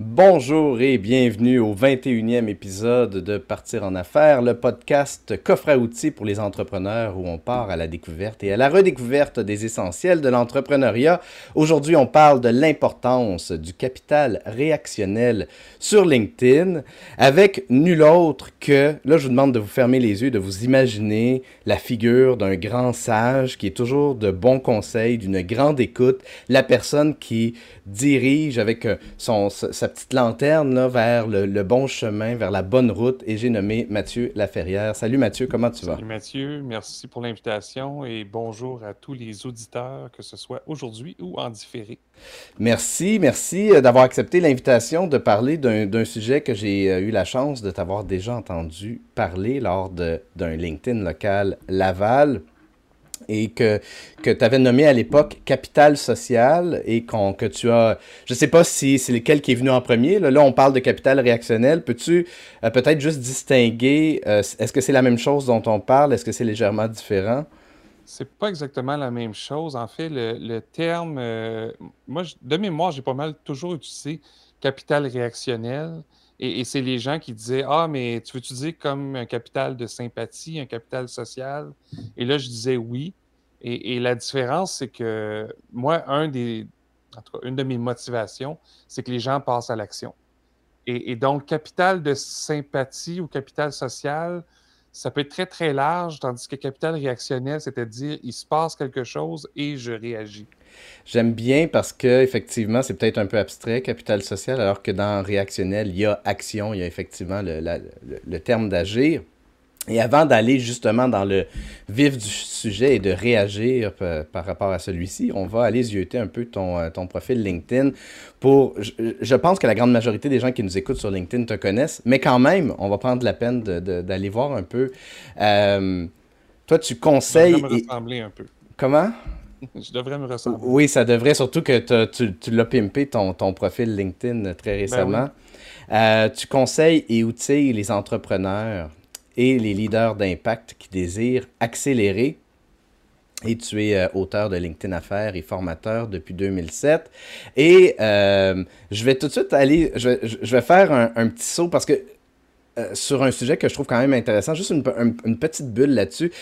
Bonjour et bienvenue au 21e épisode de Partir en affaires, le podcast coffre à outils pour les entrepreneurs où on part à la découverte et à la redécouverte des essentiels de l'entrepreneuriat. Aujourd'hui, on parle de l'importance du capital réactionnel sur LinkedIn avec nul autre que, là je vous demande de vous fermer les yeux, de vous imaginer la figure d'un grand sage qui est toujours de bons conseils, d'une grande écoute, la personne qui dirige avec euh, son, sa petite lanterne là, vers le, bon chemin, vers la bonne route. Et j'ai nommé Mathieu Laferrière. Salut Mathieu, comment tu vas? Salut Mathieu, merci pour l'invitation et bonjour à tous les auditeurs, que ce soit aujourd'hui ou en différé. Merci, merci euh, d'avoir accepté l'invitation de parler d'un sujet que j'ai euh, eu la chance de t'avoir déjà entendu parler lors d'un LinkedIn local Laval et que, que tu avais nommé à l'époque Capital Social et que tu as. Je ne sais pas si c'est lequel qui est venu en premier. Là, on parle de capital réactionnel. Peux-tu euh, peut-être juste distinguer euh, est-ce que c'est la même chose dont on parle? Est-ce que c'est légèrement différent? C'est pas exactement la même chose. En fait, le, terme. Euh, moi, de mémoire, j'ai pas mal toujours utilisé capital réactionnel. Et, c'est les gens qui disaient Ah, mais tu veux-tu dire comme un capital de sympathie, un capital social Et là, je disais oui. Et, la différence, c'est que moi, un des, une de mes motivations, c'est que les gens passent à l'action. Et, donc, capital de sympathie ou capital social, ça peut être très, très large, tandis que capital réactionnel, c'est-à-dire il se passe quelque chose et je réagis. J'aime bien parce que effectivement, c'est peut-être un peu abstrait, capital social, alors que dans réactionnel, il y a action, il y a effectivement le, le, terme d'agir. Et avant d'aller justement dans le vif du sujet et de réagir par rapport à celui-ci, on va aller zioter un peu ton, euh, ton profil LinkedIn pour... Je, pense que la grande majorité des gens qui nous écoutent sur LinkedIn te connaissent, mais quand même, on va prendre la peine d'aller voir un peu. Euh, toi, tu conseilles... Ça me ressembler un peu. Comment? Je devrais me ressembler. Oui, ça devrait, surtout que tu, tu l'as pimpé ton, ton, profil LinkedIn très ben récemment. Euh, tu conseilles et outilles les entrepreneurs et les leaders d'impact qui désirent accélérer. Et tu es euh, auteur de LinkedIn Affaires et formateur depuis 2007. Et euh, je vais tout de suite aller, je, vais faire un, petit saut parce que sur un sujet que je trouve quand même intéressant, juste une, une petite bulle là-dessus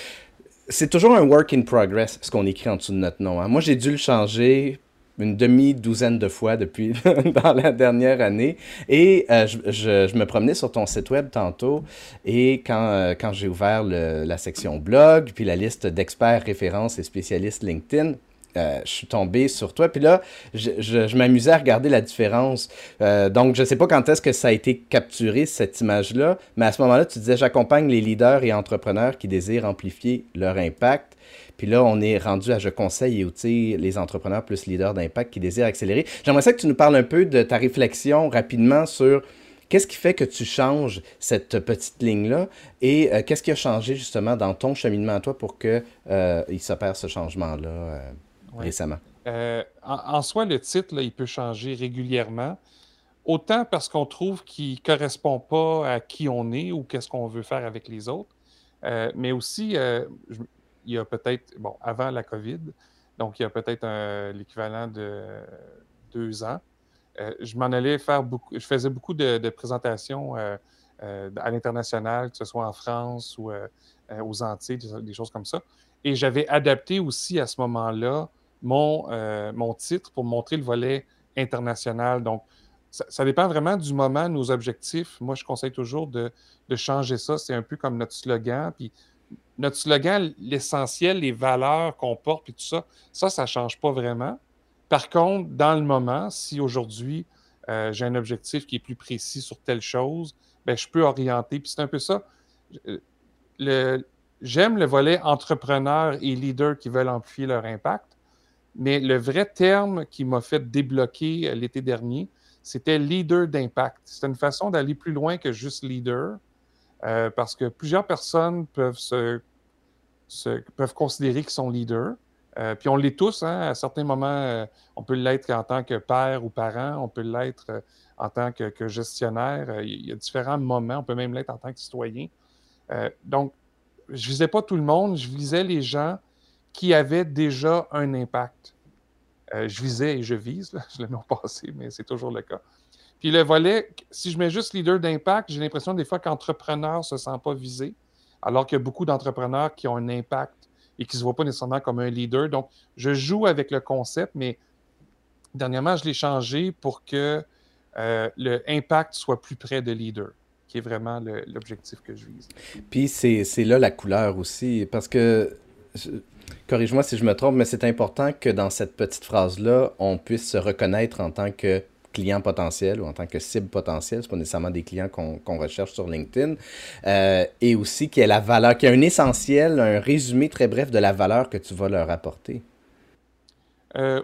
c'est toujours un work in progress, ce qu'on écrit en dessous de notre nom. Hein. Moi, j'ai dû le changer une demi-douzaine de fois depuis dans la dernière année. Et euh, je, me promenais sur ton site web tantôt et quand, euh, quand j'ai ouvert la section blog, puis la liste d'experts, références et spécialistes LinkedIn, euh, je suis tombé sur toi. Puis là, je, m'amusais à regarder la différence. Euh, donc, je ne sais pas quand est-ce que ça a été capturé, cette image-là, mais à ce moment-là, tu disais, j'accompagne les leaders et entrepreneurs qui désirent amplifier leur impact. Puis là, on est rendu à je conseille et outils les entrepreneurs plus leaders d'impact qui désirent accélérer. J'aimerais ça que tu nous parles un peu de ta réflexion rapidement sur qu'est-ce qui fait que tu changes cette petite ligne-là et euh, qu'est-ce qui a changé justement dans ton cheminement à toi pour qu'il il s'opère ce changement-là récemment? Euh, en, soi, le titre, il peut changer régulièrement. Autant parce qu'on trouve qu'il ne correspond pas à qui on est ou qu'est-ce qu'on veut faire avec les autres, euh, mais aussi, euh, il y a peut-être, bon, avant la COVID, donc il y a peut-être l'équivalent de deux ans, je m'en allais faire beaucoup, je faisais beaucoup de, présentations à l'international, que ce soit en France ou aux Antilles, des, choses comme ça. Et j'avais adapté aussi à ce moment-là mon, euh, mon titre pour montrer le volet international. Donc, ça, dépend vraiment du moment, nos objectifs. Moi, je conseille toujours de, changer ça. C'est un peu comme notre slogan. Puis notre slogan, l'essentiel, les valeurs qu'on porte, puis tout ça, ça, ça ne change pas vraiment. Par contre, dans le moment, si aujourd'hui, euh, j'ai un objectif qui est plus précis sur telle chose, ben, je peux orienter. Puis c'est un peu ça. j'aime le volet entrepreneur et leader qui veulent amplifier leur impact. Mais le vrai terme qui m'a fait débloquer euh, l'été dernier, c'était leader d'impact. C'est une façon d'aller plus loin que juste leader, euh, parce que plusieurs personnes peuvent considérer qu'ils sont leaders. Euh, puis on l'est tous, hein, à certains moments, on peut l'être en tant que père ou parent, on peut l'être en tant que, que gestionnaire. il y a différents moments, on peut même l'être en tant que citoyen. donc, je ne visais pas tout le monde, je visais les gens qui avait déjà un impact. Euh, je visais et je vise, je l'ai non passé, mais c'est toujours le cas. Puis le volet, si je mets juste leader d'impact, j'ai l'impression des fois qu'entrepreneur ne se sent pas visé, alors qu'il y a beaucoup d'entrepreneurs qui ont un impact et qui ne se voient pas nécessairement comme un leader. Donc, je joue avec le concept, mais dernièrement, je l'ai changé pour que euh, le impact soit plus près de leader, qui est vraiment l'objectif que je vise. Puis c'est là la couleur aussi, parce que, corrige-moi si je me trompe, mais c'est important que dans cette petite phrase-là, on puisse se reconnaître en tant que client potentiel ou en tant que cible potentielle, ce pas nécessairement des clients qu'on recherche sur LinkedIn, euh, et aussi qu'il y ait la valeur, qu'il y ait un essentiel, un résumé très bref de la valeur que tu vas leur apporter. Euh,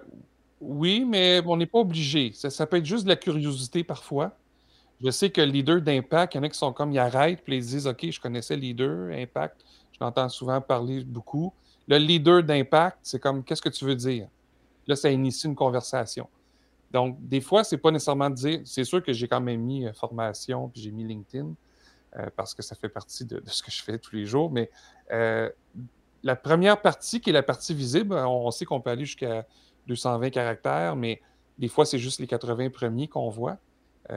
oui, mais on n'est pas obligé. Ça, peut être juste de la curiosité parfois. Je sais que le leader d'impact, il y en a qui sont comme, ils arrêtent, puis ils disent, OK, je connaissais leader, impact. Je l'entends souvent parler beaucoup. Le leader d'impact, c'est comme, qu'est-ce que tu veux dire? Là, ça initie une conversation. Donc, des fois, c'est pas nécessairement de dire, c'est sûr que j'ai quand même mis euh, formation, puis j'ai mis LinkedIn, euh, parce que ça fait partie de, ce que je fais tous les jours, mais euh, la première partie, qui est la partie visible, on, sait qu'on peut aller jusqu'à 220 caractères, mais des fois, c'est juste les 80 premiers qu'on voit,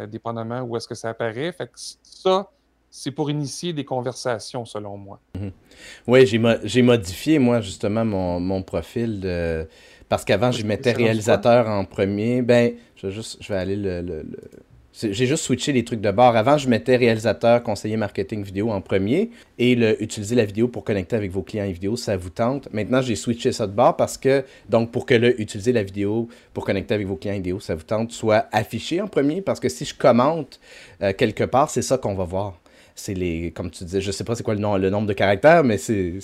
dépendamment où est-ce que ça apparaît. Fait que ça, c'est pour initier des conversations, selon moi. Mhm. Oui, j'ai modifié, moi, justement, mon, mon profil de parce qu'avant, je mettais réalisateur en premier. Ben, je vais, juste, je vais aller le. J'ai juste switché les trucs de bord. Avant, je mettais réalisateur, conseiller marketing vidéo en premier et le, utiliser la vidéo pour connecter avec vos clients et vidéo, ça vous tente. Maintenant, j'ai switché ça de bord parce que, donc, pour que le utiliser la vidéo pour connecter avec vos clients et vidéo, ça vous tente, soit affiché en premier parce que si je commente euh, quelque part, c'est ça qu'on va voir c'est les, comme tu disais, je sais pas c'est quoi le, nom, le nombre de caractères, mais c'est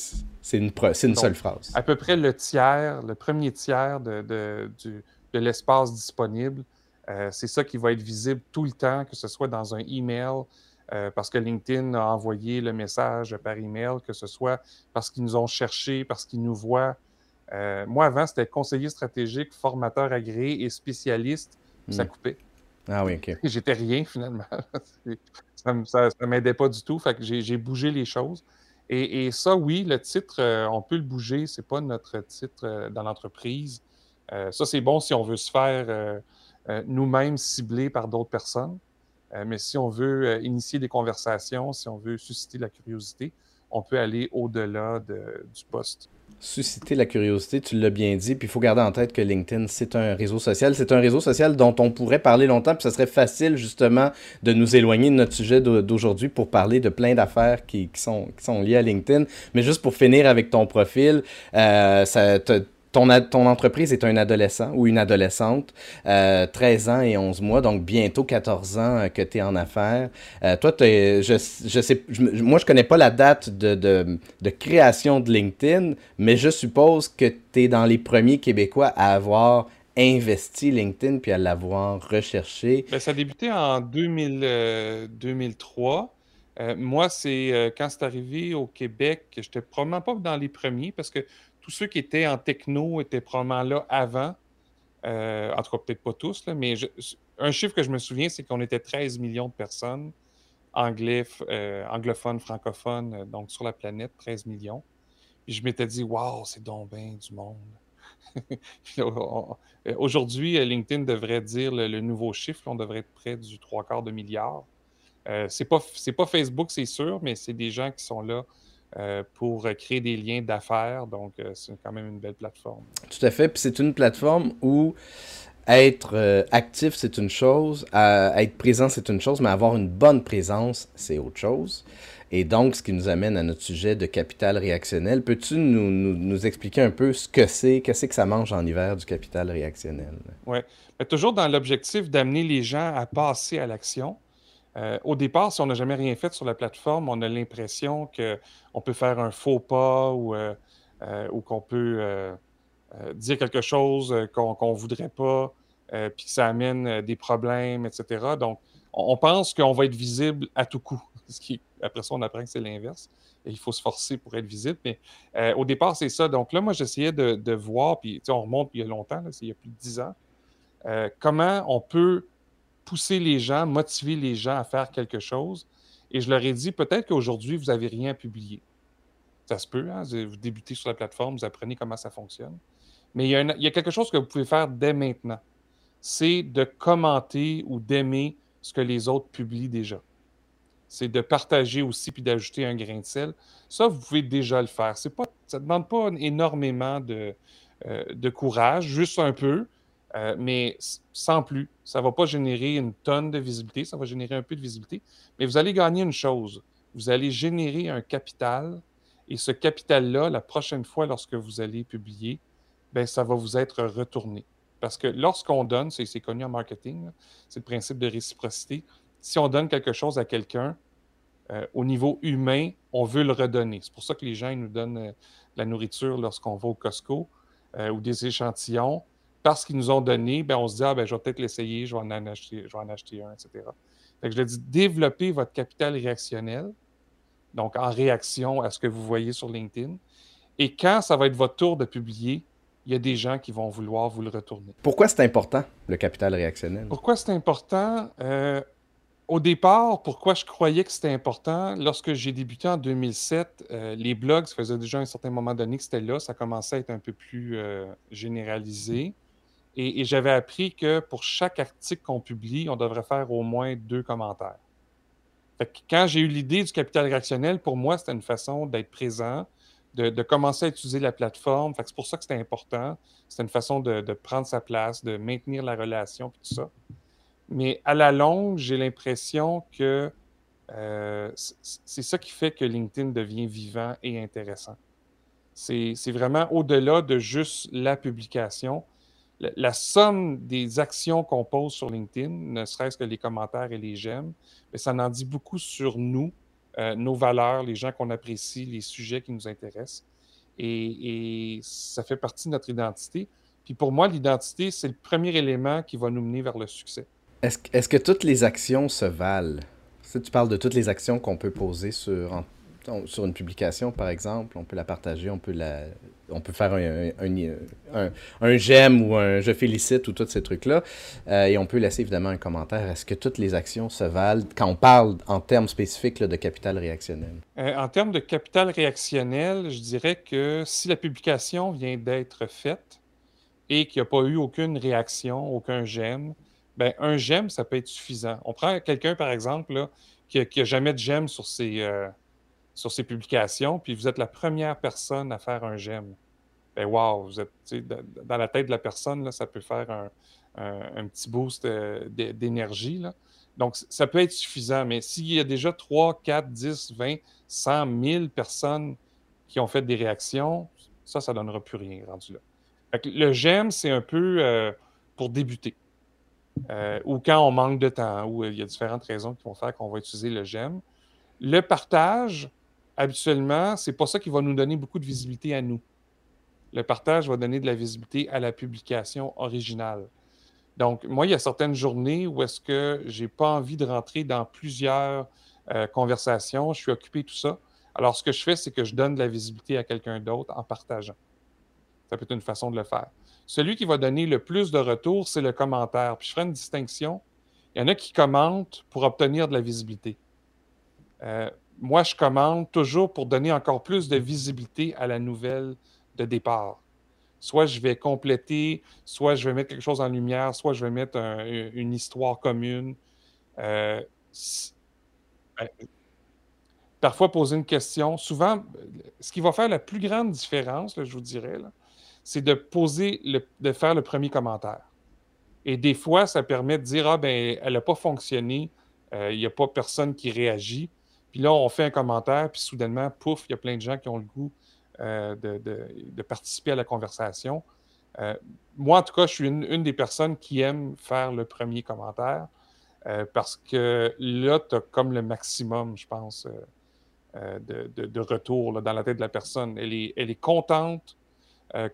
une, une seule phrase. À peu près le tiers, le premier tiers de, de, de l'espace disponible, euh, c'est ça qui va être visible tout le temps, que ce soit dans un email, euh, parce que LinkedIn a envoyé le message par email, que ce soit parce qu'ils nous ont cherché, parce qu'ils nous voient. Euh, moi, avant, c'était conseiller stratégique, formateur agréé et spécialiste, ça hmm. coupait. Ah oui, OK. J'étais rien finalement. ça ne m'aidait pas du tout. Fait que j'ai bougé les choses. Et, ça, oui, le titre, euh, on peut le bouger. Ce n'est pas notre titre euh, dans l'entreprise. Euh, ça, c'est bon si on veut se faire nous-mêmes cibler par d'autres personnes. mais si on veut initier des conversations, si on veut susciter la curiosité, on peut aller au-delà du poste susciter la curiosité, tu l'as bien dit, puis il faut garder en tête que LinkedIn, c'est un réseau social. C'est un réseau social dont on pourrait parler longtemps, puis ça serait facile justement de nous éloigner de notre sujet d'aujourd'hui pour parler de plein d'affaires qui, sont, qui liées à LinkedIn. Mais juste pour finir avec ton profil, euh, ça ton, ton entreprise est un adolescent ou une adolescente, euh, 13 ans et 11 mois, donc bientôt 14 ans euh, que tu es en affaires. Euh, toi, je, je sais, moi, je connais pas la date de, de, de, création de LinkedIn, mais je suppose que tu es dans les premiers Québécois à avoir investi LinkedIn puis à l'avoir recherché. Ben, ça a débuté en 2000, 2003. Euh, moi, c'est quand c'est arrivé au Québec, je n'étais probablement pas dans les premiers parce que tous ceux qui étaient en techno étaient probablement là avant. Euh, en tout cas, peut-être pas tous, mais un chiffre que je me souviens, c'est qu'on était 13 millions de personnes, anglais, euh, anglophones, francophones, euh, donc sur la planète, 13 millions. Puis je m'étais dit, waouh, c'est donc du monde. Aujourd'hui, LinkedIn devrait dire le, nouveau chiffre, on devrait être près du trois quarts de milliard. c'est pas, pas Facebook, c'est sûr, mais c'est des gens qui sont là euh, pour créer des liens d'affaires. Donc, euh, c'est quand même une belle plateforme. Tout à fait. Puis c'est une plateforme où être euh, actif, c'est une chose, être présent, c'est une chose, mais avoir une bonne présence, c'est autre chose. Et donc, ce qui nous amène à notre sujet de capital réactionnel. Peux-tu nous, nous, expliquer un peu ce que c'est, qu'est-ce que ça mange en hiver du capital réactionnel? Oui. Toujours dans l'objectif d'amener les gens à passer à l'action. Euh, au départ, si on n'a jamais rien fait sur la plateforme, on a l'impression qu'on peut faire un faux pas ou, euh, euh, qu'on peut dire quelque chose qu'on ne voudrait pas, puis que ça amène des problèmes, etc. Donc, on, pense qu'on va être visible à tout coup. Après ça, on apprend que c'est l'inverse. il faut se forcer pour être visible. Mais au départ, c'est ça. Donc là, moi, j'essayais de, voir, puis on remonte il y a longtemps, il y a plus de dix ans, comment on peut pousser les gens, motiver les gens à faire quelque chose. Et je leur ai dit, peut-être qu'aujourd'hui, vous n'avez rien à publier. Ça se peut, hein? vous débutez sur la plateforme, vous apprenez comment ça fonctionne. Mais il y, a quelque chose que vous pouvez faire dès maintenant. C'est de commenter ou d'aimer ce que les autres publient déjà. C'est de partager aussi puis d'ajouter un grain de sel. Ça, vous pouvez déjà le faire. Pas, ça ne demande pas énormément euh, de courage, juste un peu, euh, mais sans plus. Ça ne va pas générer une tonne de visibilité, ça va générer un peu de visibilité, mais vous allez gagner une chose. Vous allez générer un capital et ce capital-là, la prochaine fois lorsque vous allez publier, ben, ça va vous être retourné. Parce que lorsqu'on donne, c'est connu en marketing, c'est le principe de réciprocité. Si on donne quelque chose à quelqu'un, euh, au niveau humain, on veut le redonner. C'est pour ça que les gens nous donnent euh, de la nourriture lorsqu'on va au Costco ou des échantillons. Parce qu'ils nous ont donné, ben, on se dit Ah, ben, je vais peut-être l'essayer, je, vais en acheter, je vais en acheter un, etc. je le dis, développez votre capital réactionnel, donc en réaction à ce que vous voyez sur LinkedIn. Et quand ça va être votre tour de publier, il y a des gens qui vont vouloir vous le retourner. Pourquoi c'est important, le capital réactionnel? Pourquoi c'est important? Euh, au départ, pourquoi je croyais que c'était important? Lorsque j'ai débuté en 2007, euh, les blogs, ça faisait déjà un certain moment donné que c'était là, ça commençait à être un peu plus euh, généralisé. Et, j'avais appris que pour chaque article qu'on publie, on devrait faire au moins deux commentaires. quand j'ai eu l'idée du capital réactionnel, pour moi, c'était une façon d'être présent, de, commencer à utiliser la plateforme. c'est pour ça que c'était important. C'est une façon de, prendre sa place, de maintenir la relation, et tout ça. Mais à la longue, j'ai l'impression que euh, c'est ça qui fait que LinkedIn devient vivant et intéressant. C'est vraiment au-delà de juste la publication. La, somme des actions qu'on pose sur LinkedIn, ne serait-ce que les commentaires et les j'aime, ça en dit beaucoup sur nous, euh, nos valeurs, les gens qu'on apprécie, les sujets qui nous intéressent. Et, ça fait partie de notre identité. Puis pour moi, l'identité, c'est le premier élément qui va nous mener vers le succès. Est-ce que toutes les actions se valent? Si tu parles de toutes les actions qu'on peut poser sur, sur une publication, par exemple, on peut la partager, on peut la, on peut faire un, un, j'aime ou un je félicite ou tous ces trucs-là. Euh, et on peut laisser évidemment un commentaire. Est-ce que toutes les actions se valent quand on parle en termes spécifiques de capital réactionnel? Euh, en termes de capital réactionnel, je dirais que si la publication vient d'être faite et qu'il n'y a pas eu aucune réaction, aucun j'aime, ben, un j'aime, ça peut être suffisant. On prend quelqu'un, par exemple, qui n'a jamais de j'aime sur ses, euh, sur ses publications, puis vous êtes la première personne à faire un j'aime. Ben wow, vous êtes dans la tête de la personne, là, ça peut faire un, un, petit boost euh, d'énergie. Donc, ça peut être suffisant, mais s'il y a déjà 3, 4, 10, 20, 100, 1000 personnes qui ont fait des réactions, ça, ça ne donnera plus rien rendu là. le j'aime, c'est un peu euh, pour débuter. Euh, ou quand on manque de temps, ou il y a différentes raisons qui vont faire qu'on va utiliser le j'aime. Le partage, habituellement, c'est pas ça qui va nous donner beaucoup de visibilité à nous. Le partage va donner de la visibilité à la publication originale. Donc, moi, il y a certaines journées où est-ce que j'ai pas envie de rentrer dans plusieurs euh, conversations, je suis occupé, tout ça. Alors, ce que je fais, c'est que je donne de la visibilité à quelqu'un d'autre en partageant. Ça peut être une façon de le faire. Celui qui va donner le plus de retours, c'est le commentaire. Puis je ferai une distinction. Il y en a qui commentent pour obtenir de la visibilité. Euh, moi, je commande toujours pour donner encore plus de visibilité à la nouvelle de départ. Soit je vais compléter, soit je vais mettre quelque chose en lumière, soit je vais mettre une histoire commune. Euh, ben, parfois poser une question. Souvent, ce qui va faire la plus grande différence, je vous dirais, c'est de poser, de faire le premier commentaire. Et des fois, ça permet de dire Ah, ben, elle n'a pas fonctionné, euh, il n'y a pas personne qui réagit. Puis là, on fait un commentaire, puis soudainement, pouf, il y a plein de gens qui ont le goût euh, de, participer à la conversation. Euh, moi, en tout cas, je suis une, des personnes qui aime faire le premier commentaire euh, parce que là, tu as comme le maximum, je pense, de, retour dans la tête de la personne. Elle est, elle est contente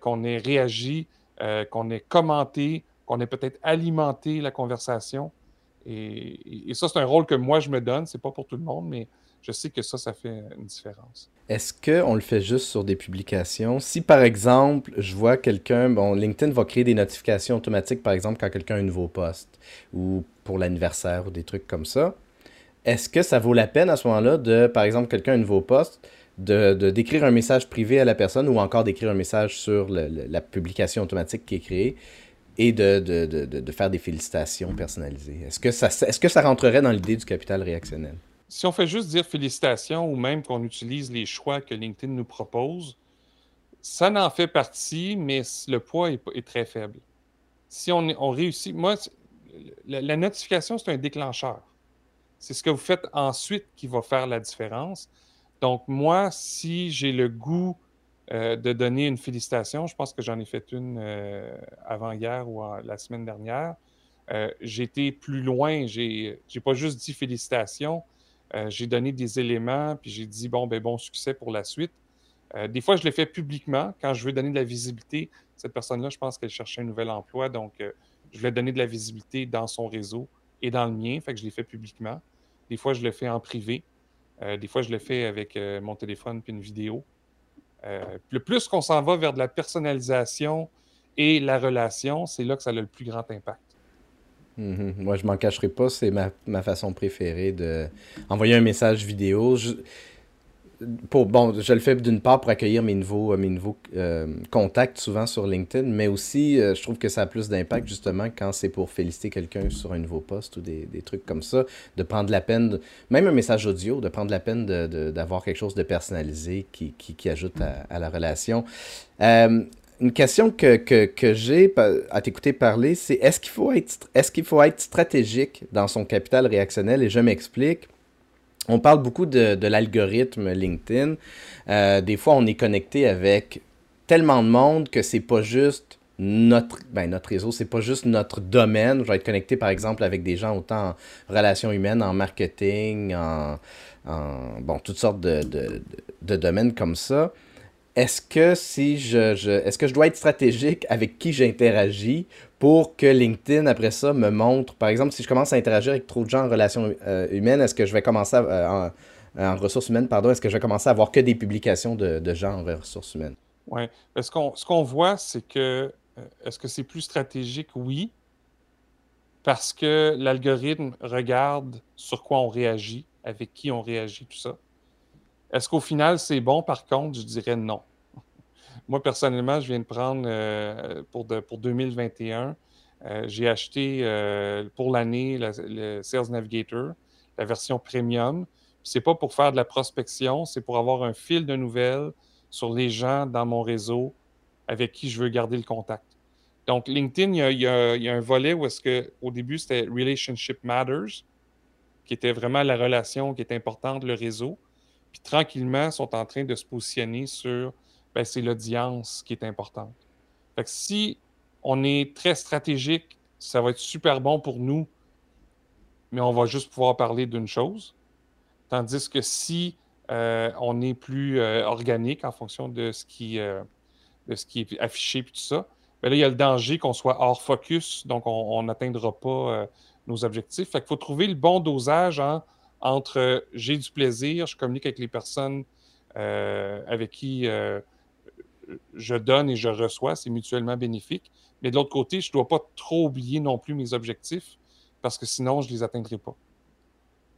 qu'on ait réagi, qu'on ait commenté, qu'on ait peut-être alimenté la conversation. Et, et ça, c'est un rôle que moi, je me donne. Ce n'est pas pour tout le monde, mais je sais que ça, ça fait une différence. Est-ce qu'on le fait juste sur des publications? Si par exemple, je vois quelqu'un, bon, LinkedIn va créer des notifications automatiques, par exemple, quand quelqu'un a un nouveau poste ou pour l'anniversaire ou des trucs comme ça, est-ce que ça vaut la peine à ce moment-là de, par exemple, quelqu'un a un nouveau poste, de, d'écrire un message privé à la personne ou encore d'écrire un message sur la publication automatique qui est créée et de, de, de, de faire des félicitations personnalisées? Est-ce que, est-ce que ça rentrerait dans l'idée du capital réactionnel? Si on fait juste dire félicitations ou même qu'on utilise les choix que LinkedIn nous propose, ça n'en fait partie, mais le poids est, très faible. Si on, réussit, moi, la, notification, c'est un déclencheur. C'est ce que vous faites ensuite qui va faire la différence. Donc, moi, si j'ai le goût euh, de donner une félicitation, je pense que j'en ai fait une euh, avant-hier ou la semaine dernière, euh, j'ai été plus loin. J'ai n'ai pas juste dit félicitations, j'ai donné des éléments, puis j'ai dit bon, ben, bon succès pour la suite. des fois, je l'ai fait publiquement quand je veux donner de la visibilité. Cette personne-là, je pense qu'elle cherchait un nouvel emploi, donc je voulais donner de la visibilité dans son réseau et dans le mien, fait que je l'ai fait publiquement. Des fois, je le fais en privé. Euh, des fois, je le fais avec euh, mon téléphone puis une vidéo. Euh, le plus qu'on s'en va vers de la personnalisation et la relation, c'est là que ça a le plus grand impact. Mm-hmm. Moi, je m'en cacherai pas, c'est ma, ma, façon préférée de envoyer un message vidéo. Je bon, je le fais d'une part pour accueillir mes nouveaux, euh, mes nouveaux euh, contacts souvent sur LinkedIn, mais aussi euh, je trouve que ça a plus d'impact justement quand c'est pour féliciter quelqu'un sur un nouveau poste ou des, trucs comme ça, de prendre la peine, même un message audio, de prendre la peine d'avoir quelque chose de personnalisé qui, ajoute à, la relation. Une question que, j'ai à t'écouter parler, c'est est-ce qu'il faut, être, est qu'il faut être stratégique dans son capital réactionnel? Et je m'explique. On parle beaucoup de, l'algorithme LinkedIn. Euh, des fois, on est connecté avec tellement de monde que c'est pas juste notre, ben, notre réseau, c'est pas juste notre domaine. Je vais être connecté, par exemple, avec des gens autant en relations humaines, en marketing, en, bon, toutes sortes de, de domaines comme ça. Est-ce que si je, je est-ce que je dois être stratégique avec qui j'interagis pour que LinkedIn, après ça, me montre, par exemple, si je commence à interagir avec trop de gens en relations euh, humaines, est-ce que je vais commencer à, euh, en, ressources humaines, pardon, est-ce que je vais commencer à avoir que des publications de, gens en ressources humaines? Oui. Ce qu'on, ce qu'on voit, c'est que, euh, est-ce que c'est plus stratégique? Oui. Parce que l'algorithme regarde sur quoi on réagit, avec qui on réagit, tout ça. Est-ce qu'au final, c'est bon? Par contre, je dirais non. Moi, personnellement, je viens de prendre euh, pour, pour 2021, euh, j'ai acheté euh, pour l'année le Sales Navigator, la version premium. Ce n'est pas pour faire de la prospection, c'est pour avoir un fil de nouvelles sur les gens dans mon réseau avec qui je veux garder le contact. Donc, LinkedIn, il y a, il y a un volet où est-ce que au début, c'était Relationship Matters, qui était vraiment la relation qui est importante, le réseau. Puis tranquillement, sont en train de se positionner sur ben, c'est l'audience qui est importante. Fait que si on est très stratégique, ça va être super bon pour nous, mais on va juste pouvoir parler d'une chose. Tandis que si euh, on est plus euh, organique en fonction de ce qui, euh, de ce qui est affiché et tout ça, ben là, il y a le danger qu'on soit hors focus, donc on n'atteindra pas nos objectifs. Fait qu'il faut trouver le bon dosage en entre j'ai du plaisir, je communique avec les personnes avec qui je donne et je reçois, c'est mutuellement bénéfique. Mais de l'autre côté, je ne dois pas trop oublier non plus mes objectifs parce que sinon, je ne les atteindrai pas.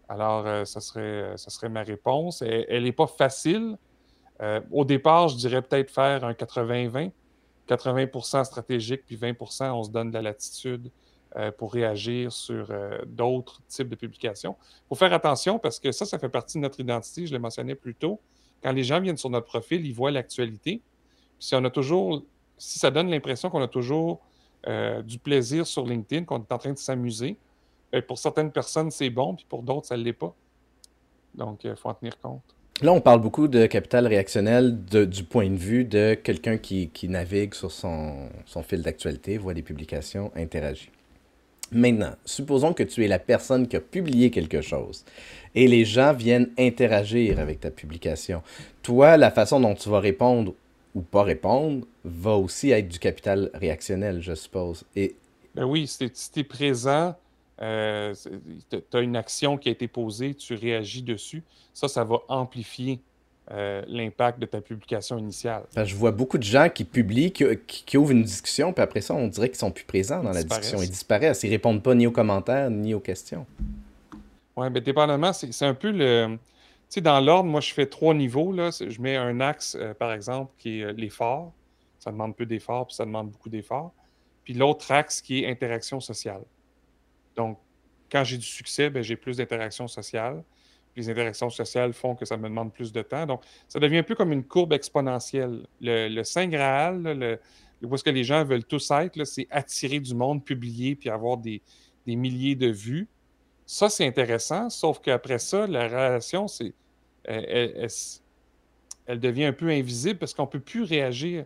Alors, ça, serait, ça serait ma réponse. Elle n'est pas facile. au départ, je dirais peut-être faire un 80-20. 80, 80 stratégique, puis 20% on se donne de la latitude euh, pour réagir sur euh, d'autres types de publications. Il faut faire attention parce que ça, ça fait partie de notre identité, je le mentionnais plus tôt. Quand les gens viennent sur notre profil, ils voient l'actualité. Si on a toujours, si ça donne l'impression qu'on a toujours euh, du plaisir sur LinkedIn, qu'on est en train de s'amuser, ben, pour certaines personnes, c'est bon, puis pour d'autres, ça ne l'est pas. Donc, il faut en tenir compte. Là, on parle beaucoup de capital réactionnel du point de vue de quelqu'un qui, qui, navigue sur son, son fil d'actualité, voit des publications, interagit. Maintenant, supposons que tu es la personne qui a publié quelque chose et les gens viennent interagir avec ta publication. Toi, la façon dont tu vas répondre ou pas répondre va aussi être du capital réactionnel, je suppose. Et... Ben oui, si tu es présent, euh, tu as une action qui a été posée, tu réagis dessus, ça, ça va amplifier euh, l'impact de ta publication initiale. je vois beaucoup de gens qui publient, qui, ouvrent une discussion, puis après ça, on dirait qu'ils sont plus présents dans la discussion. Ils disparaissent. Ils répondent pas ni aux commentaires, ni aux questions. Oui, bien, dépendamment, c'est un peu le. Dans l'ordre, moi, je fais trois niveaux. Là. Je mets un axe, euh, par exemple, qui est euh, l'effort. Ça demande peu d'effort, puis ça demande beaucoup d'effort. puis l'autre axe qui est interaction sociale. Donc, quand j'ai du succès, ben, j'ai plus d'interactions sociales. Les interactions sociales font que ça me demande plus de temps. Donc, ça devient un peu comme une courbe exponentielle. Le, Saint Graal, le, où est-ce que les gens veulent tous être, c'est attirer du monde, publier, puis avoir des, milliers de vues. Ça, c'est intéressant, sauf qu'après ça, la relation, c'est, elle, devient un peu invisible parce qu'on ne peut plus réagir.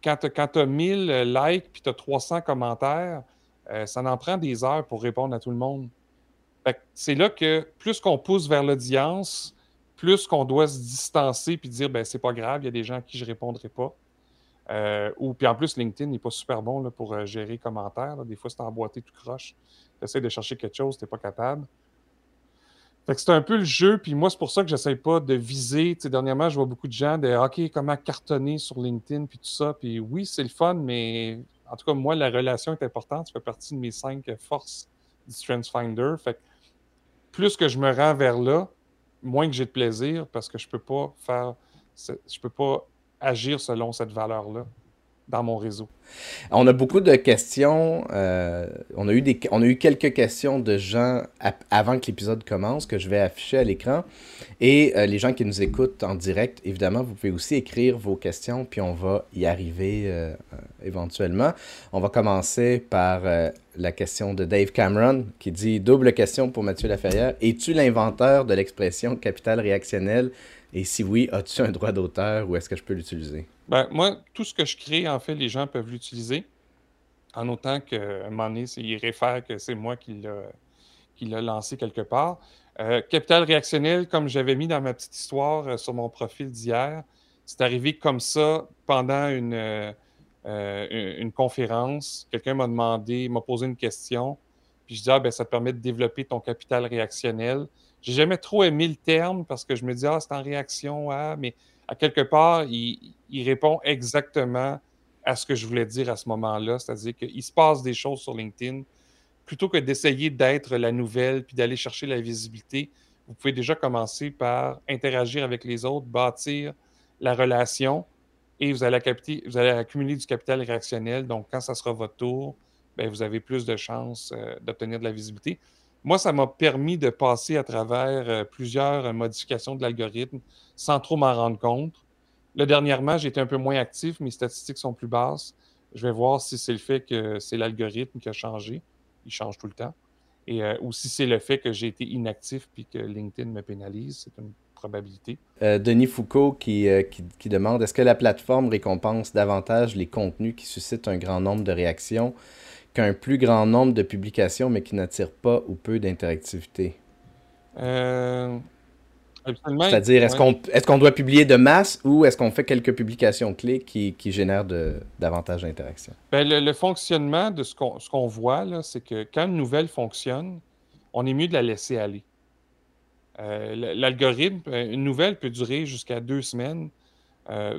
Quand tu as 1000 likes puis tu as 300 commentaires, euh, ça en prend des heures pour répondre à tout le monde. C'est là que plus qu'on pousse vers l'audience, plus qu'on doit se distancer puis dire ben c'est pas grave, il y a des gens à qui je répondrai pas. Euh, ou puis en plus, LinkedIn n'est pas super bon pour euh, gérer commentaires. Des fois, c'est emboîté tout croche. Tu essaies de chercher quelque chose, tu n'es pas capable. c'est un peu le jeu, puis moi, c'est pour ça que je n'essaie pas de viser. dernièrement, je vois beaucoup de gens de OK, comment cartonner sur LinkedIn, puis tout ça. Puis oui, c'est le fun, mais en tout cas, moi, la relation est importante. Ça fait partie de mes cinq forces du Strengths Finder. Fait plus que je me rends vers là, moins que j'ai de plaisir parce que je peux pas faire. Je peux pas agir selon cette valeur-là dans mon réseau. On a beaucoup de questions. Euh, on, a eu des, on a eu quelques questions de gens avant que l'épisode commence que je vais afficher à l'écran. Et euh, les gens qui nous écoutent en direct, évidemment, vous pouvez aussi écrire vos questions, puis on va y arriver euh, éventuellement. On va commencer par la question de Dave Cameron qui dit Double question pour Mathieu Laferrière. Es-tu l'inventeur de l'expression capital réactionnel et si oui, as-tu un droit d'auteur ou est-ce que je peux l'utiliser? Ben, moi, tout ce que je crée, en fait, les gens peuvent l'utiliser. En autant qu'à un moment donné, ils réfèrent que c'est moi qui l'ai lancé quelque part. Euh, capital réactionnel, comme j'avais mis dans ma petite histoire euh, sur mon profil d'hier, c'est arrivé comme ça pendant une, euh, une, conférence. Quelqu'un m'a demandé, m'a posé une question. Puis je dis, ah, ben, ça te permet de développer ton capital réactionnel. J'ai jamais trop aimé le terme parce que je me dis, ah, c'est en réaction à, mais à quelque part, il, répond exactement à ce que je voulais dire à ce moment-là. C'est-à-dire qu'il se passe des choses sur LinkedIn. Plutôt que d'essayer d'être la nouvelle puis d'aller chercher la visibilité, vous pouvez déjà commencer par interagir avec les autres, bâtir la relation et vous allez, accumuler du capital réactionnel. Donc, quand ça sera votre tour, ben, vous avez plus de chances euh, d'obtenir de la visibilité. Moi, ça m'a permis de passer à travers euh, plusieurs euh, modifications de l'algorithme sans trop m'en rendre compte. Là, dernièrement, été un peu moins actif, mes statistiques sont plus basses. Je vais voir si c'est le fait que c'est l'algorithme qui a changé. Il change tout le temps. Et, euh, ou si c'est le fait que j'ai été inactif puis que LinkedIn me pénalise. C'est une probabilité. Denis Foucault qui, qui demande est-ce que la plateforme récompense davantage les contenus qui suscitent un grand nombre de réactions? Qu'un plus grand nombre de publications, mais qui n'attirent pas ou peu d'interactivité? Euh, C'est-à-dire, est-ce qu'on est qu'on doit publier de masse ou est-ce qu'on fait quelques publications clés qui, qui génèrent de, davantage d'interactions? Ben, le, fonctionnement de ce qu'on voit, c'est que quand une nouvelle fonctionne, on est mieux de la laisser aller. Euh, l'algorithme, euh, une nouvelle peut durer jusqu'à deux semaines.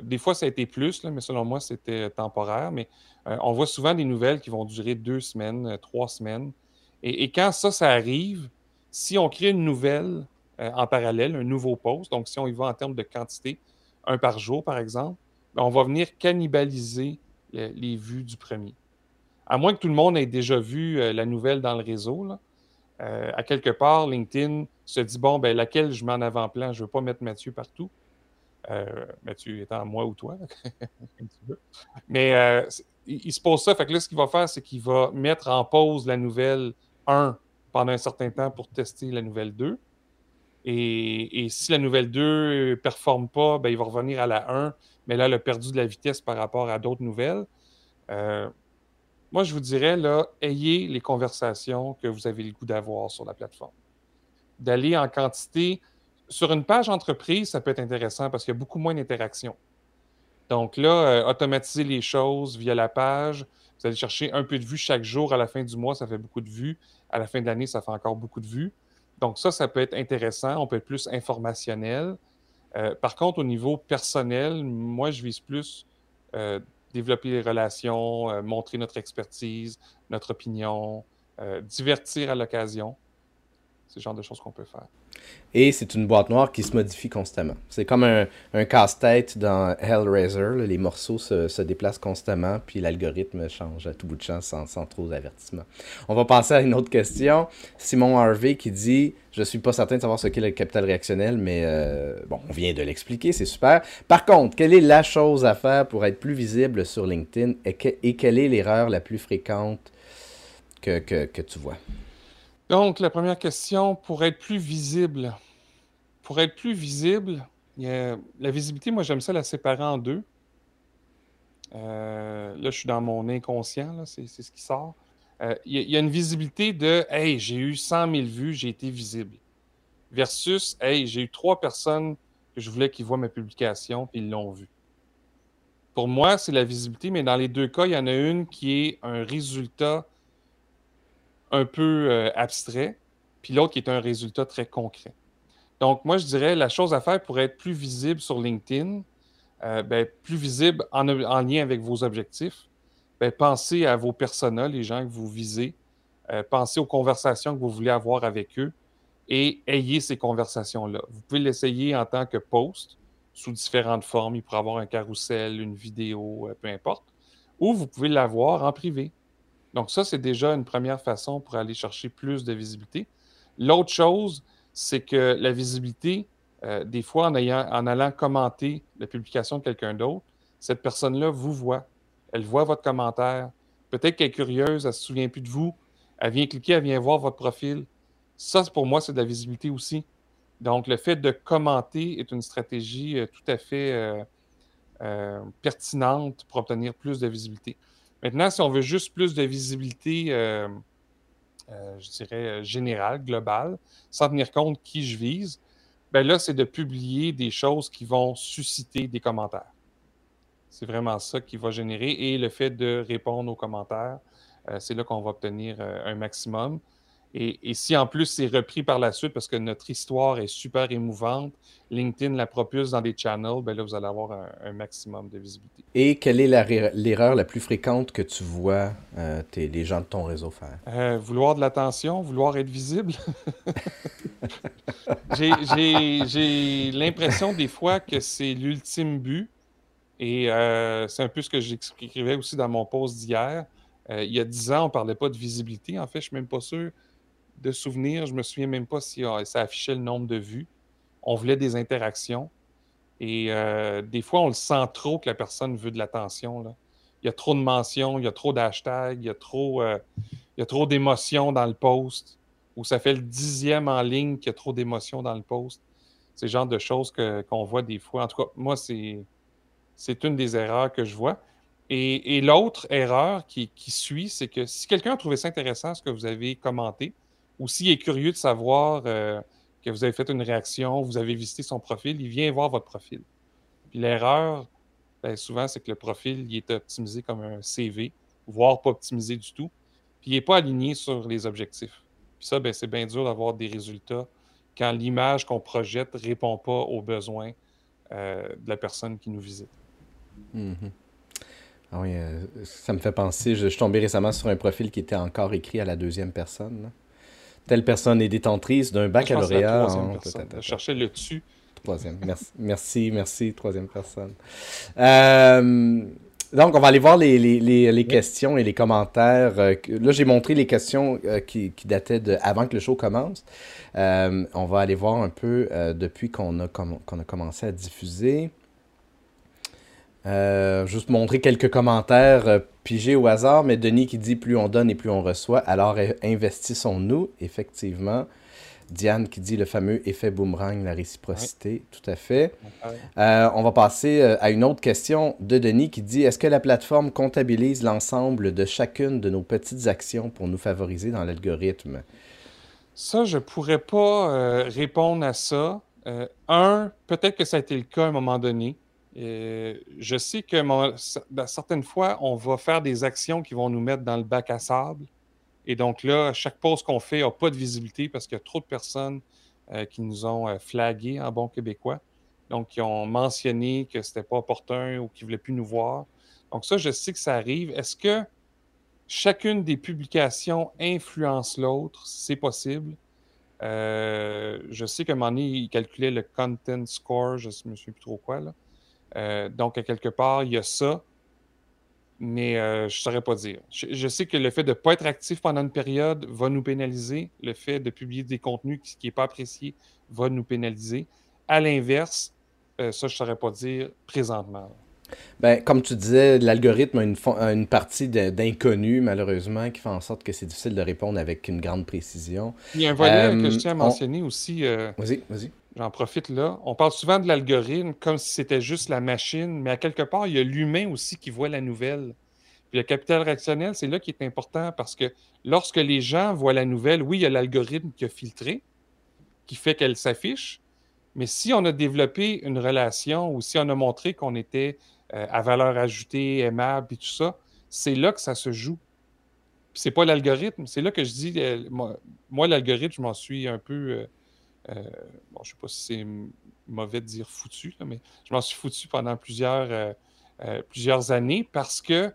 Des fois, ça a été plus, mais selon moi, c'était temporaire. Mais euh, on voit souvent des nouvelles qui vont durer deux semaines, euh, trois semaines. Et, quand ça, ça arrive, si on crée une nouvelle euh, en parallèle, un nouveau post, donc si on y va en termes de quantité, un par jour par exemple, ben, on va venir cannibaliser les, vues du premier. À moins que tout le monde ait déjà vu la nouvelle dans le réseau, à quelque part, LinkedIn se dit bon, ben, laquelle je mets en avant-plan, je ne veux pas mettre Mathieu partout. Mathieu étant moi ou toi. Mais il, se pose ça. Fait que là, ce qu'il va faire, c'est qu'il va mettre en pause la nouvelle 1 pendant un certain temps pour tester la nouvelle 2. Et, si la nouvelle 2 ne performe pas, ben, il va revenir à la 1, mais là, il a perdu de la vitesse par rapport à d'autres nouvelles. Euh, moi, je vous dirais, là, ayez les conversations que vous avez le goût d'avoir sur la plateforme. D'aller en quantité. Sur une page entreprise, ça peut être intéressant parce qu'il y a beaucoup moins d'interactions. Donc là, euh, automatiser les choses via la page. Vous allez chercher un peu de vues chaque jour. À la fin du mois, ça fait beaucoup de vues. À la fin de l'année, ça fait encore beaucoup de vues. Donc ça, ça peut être intéressant. On peut être plus informationnel. Euh, par contre, au niveau personnel, moi, je vise plus euh, développer les relations, montrer notre expertise, notre opinion, divertir à l'occasion. C'est le genre de choses qu'on peut faire. Et c'est une boîte noire qui se modifie constamment. C'est comme un, casse-tête dans Hellraiser. Les morceaux se, déplacent constamment, puis l'algorithme change à tout bout de champ sans, trop d'avertissement. On va passer à une autre question. Simon Harvey qui dit Je suis pas certain de savoir ce qu'est le capital réactionnel, mais euh, bon, on vient de l'expliquer, c'est super. Par contre, quelle est la chose à faire pour être plus visible sur LinkedIn et, que, et quelle est l'erreur la plus fréquente que, que, que tu vois donc, la première question, pour être plus visible, pour être plus visible, la visibilité, moi, j'aime ça la séparer en deux. Euh, là, je suis dans mon inconscient, c'est ce qui sort. Euh, il y, a une visibilité de Hey, j'ai eu 100 000 vues, j'ai été visible. Versus Hey, j'ai eu trois personnes que je voulais qu'ils voient ma publication, puis ils l'ont vu. Pour moi, c'est la visibilité, mais dans les deux cas, il y en a une qui est un résultat un peu euh, abstrait, puis l'autre qui est un résultat très concret. Donc, moi, je dirais la chose à faire pour être plus visible sur LinkedIn, euh, ben, plus visible en, lien avec vos objectifs, ben, pensez à vos personas, les gens que vous visez, euh, pensez aux conversations que vous voulez avoir avec eux et ayez ces conversations-là. Vous pouvez l'essayer en tant que post sous différentes formes. Il pourrait avoir un carrousel, une vidéo, peu importe. Ou vous pouvez l'avoir en privé. Donc, ça, c'est déjà une première façon pour aller chercher plus de visibilité. L'autre chose, c'est que la visibilité, euh, des fois, en, ayant, en allant commenter la publication de quelqu'un d'autre, cette personne-là vous voit. Elle voit votre commentaire. Peut-être qu'elle est curieuse, elle ne se souvient plus de vous. Elle vient cliquer, elle vient voir votre profil. Ça, pour moi, c'est de la visibilité aussi. Donc, le fait de commenter est une stratégie euh, tout à fait euh, pertinente pour obtenir plus de visibilité. Maintenant, si on veut juste plus de visibilité, euh, euh, je dirais, euh, générale, globale, sans tenir compte qui je vise, ben là, c'est de publier des choses qui vont susciter des commentaires. C'est vraiment ça qui va générer. Et le fait de répondre aux commentaires, c'est là qu'on va obtenir un maximum. Et, si en plus c'est repris par la suite parce que notre histoire est super émouvante, LinkedIn la propulse dans des channels, ben là vous allez avoir un, maximum de visibilité. Et quelle est l'erreur la, plus fréquente que tu vois euh, les gens de ton réseau faire? Euh, Vouloir de l'attention, vouloir être visible. J'ai l'impression des fois que c'est l'ultime but. Et euh, c'est un peu ce que j'écrivais aussi dans mon post d'hier. il y a dix ans, on ne parlait pas de visibilité. En fait, je ne suis même pas sûr de souvenirs. Je me souviens même pas si ah, ça affichait le nombre de vues. On voulait des interactions. Et euh, des fois, on le sent trop que la personne veut de l'attention. Il y a trop de mentions, il y a trop d'hashtags, il y a trop, euh, d'émotions dans le post. Ou ça fait le dixième en ligne qu'il y a trop d'émotions dans le post. C'est le genre de choses qu'on voit des fois. En tout cas, moi, c'est, c'est une des erreurs que je vois. Et, l'autre erreur qui, qui suit, c'est que si quelqu'un a trouvé ça intéressant, ce que vous avez commenté, ou s'il est curieux de savoir euh, que vous avez fait une réaction, vous avez visité son profil, il vient voir votre profil. Puis l'erreur, ben, souvent, c'est que le profil il est optimisé comme un CV, voire pas optimisé du tout, puis il n'est pas aligné sur les objectifs. Puis ça, ben, c'est bien dur d'avoir des résultats quand l'image qu'on projette ne répond pas aux besoins euh, de la personne qui nous visite. Mm-hmm. Ah oui, euh, ça me fait penser, je, suis tombé récemment sur un profil qui était encore écrit à la deuxième personne. Telle personne est détentrice d'un baccalauréat. Je cherchais le dessus. Troisième. Merci, merci, merci, troisième personne. Euh, donc, on va aller voir les, les, les, questions et les commentaires. Euh, là, j'ai montré les questions euh, qui, qui, dataient de avant que le show commence. on va aller voir un peu depuis qu'on a, qu'on a commencé à diffuser. Euh, juste montrer quelques commentaires euh, pigés au hasard, mais Denis qui dit plus on donne et plus on reçoit, alors investissons-nous, effectivement. Diane qui dit le fameux effet boomerang, la réciprocité, tout à fait. Euh, on va passer à une autre question de Denis qui dit est-ce que la plateforme comptabilise l'ensemble de chacune de nos petites actions pour nous favoriser dans l'algorithme? Ça, je pourrais pas répondre à ça. un, peut-être que ça a été le cas à un moment donné. Euh, je sais que ben, certaines fois, on va faire des actions qui vont nous mettre dans le bac à sable. Et donc là, chaque pause qu'on fait n'a pas de visibilité parce qu'il y a trop de personnes euh, qui nous ont euh, flagués en bon québécois. Donc, qui ont mentionné que ce n'était pas opportun ou qui ne voulaient plus nous voir. Donc, ça, je sais que ça arrive. Est-ce que chacune des publications influence l'autre? C'est possible. je sais qu'à un il calculait le content score, je ne me souviens plus trop quoi. Là. Donc, à quelque part, il y a ça mais je ne saurais pas dire. Je, sais que le fait de ne pas être actif pendant une période va nous pénaliser. Le fait de publier des contenus qui n'est pas apprécié va nous pénaliser. À l'inverse, ça, je ne saurais pas dire présentement. Ben, comme tu disais, l'algorithme a une, une partie d'inconnu, malheureusement, qui fait en sorte que c'est difficile de répondre avec une grande précision. Il y a un volet que je tiens à mentionner aussi. vas-y, vas-y. J'en profite là. On parle souvent de l'algorithme comme si c'était juste la machine, mais à quelque part, il y a l'humain aussi qui voit la nouvelle. Puis le capital réactionnel, c'est là qui est important parce que lorsque les gens voient la nouvelle, oui, il y a l'algorithme qui a filtré, qui fait qu'elle s'affiche, mais si on a développé une relation ou si on a montré qu'on était euh, à valeur ajoutée, aimable et tout ça, c'est là que ça se joue. Puis c'est pas l'algorithme, c'est là que je dis, euh, moi, l'algorithme, je m'en suis un peu. Euh, bon, je ne sais pas si c'est mauvais de dire foutu, mais je m'en suis foutu pendant plusieurs, euh, euh, plusieurs années parce que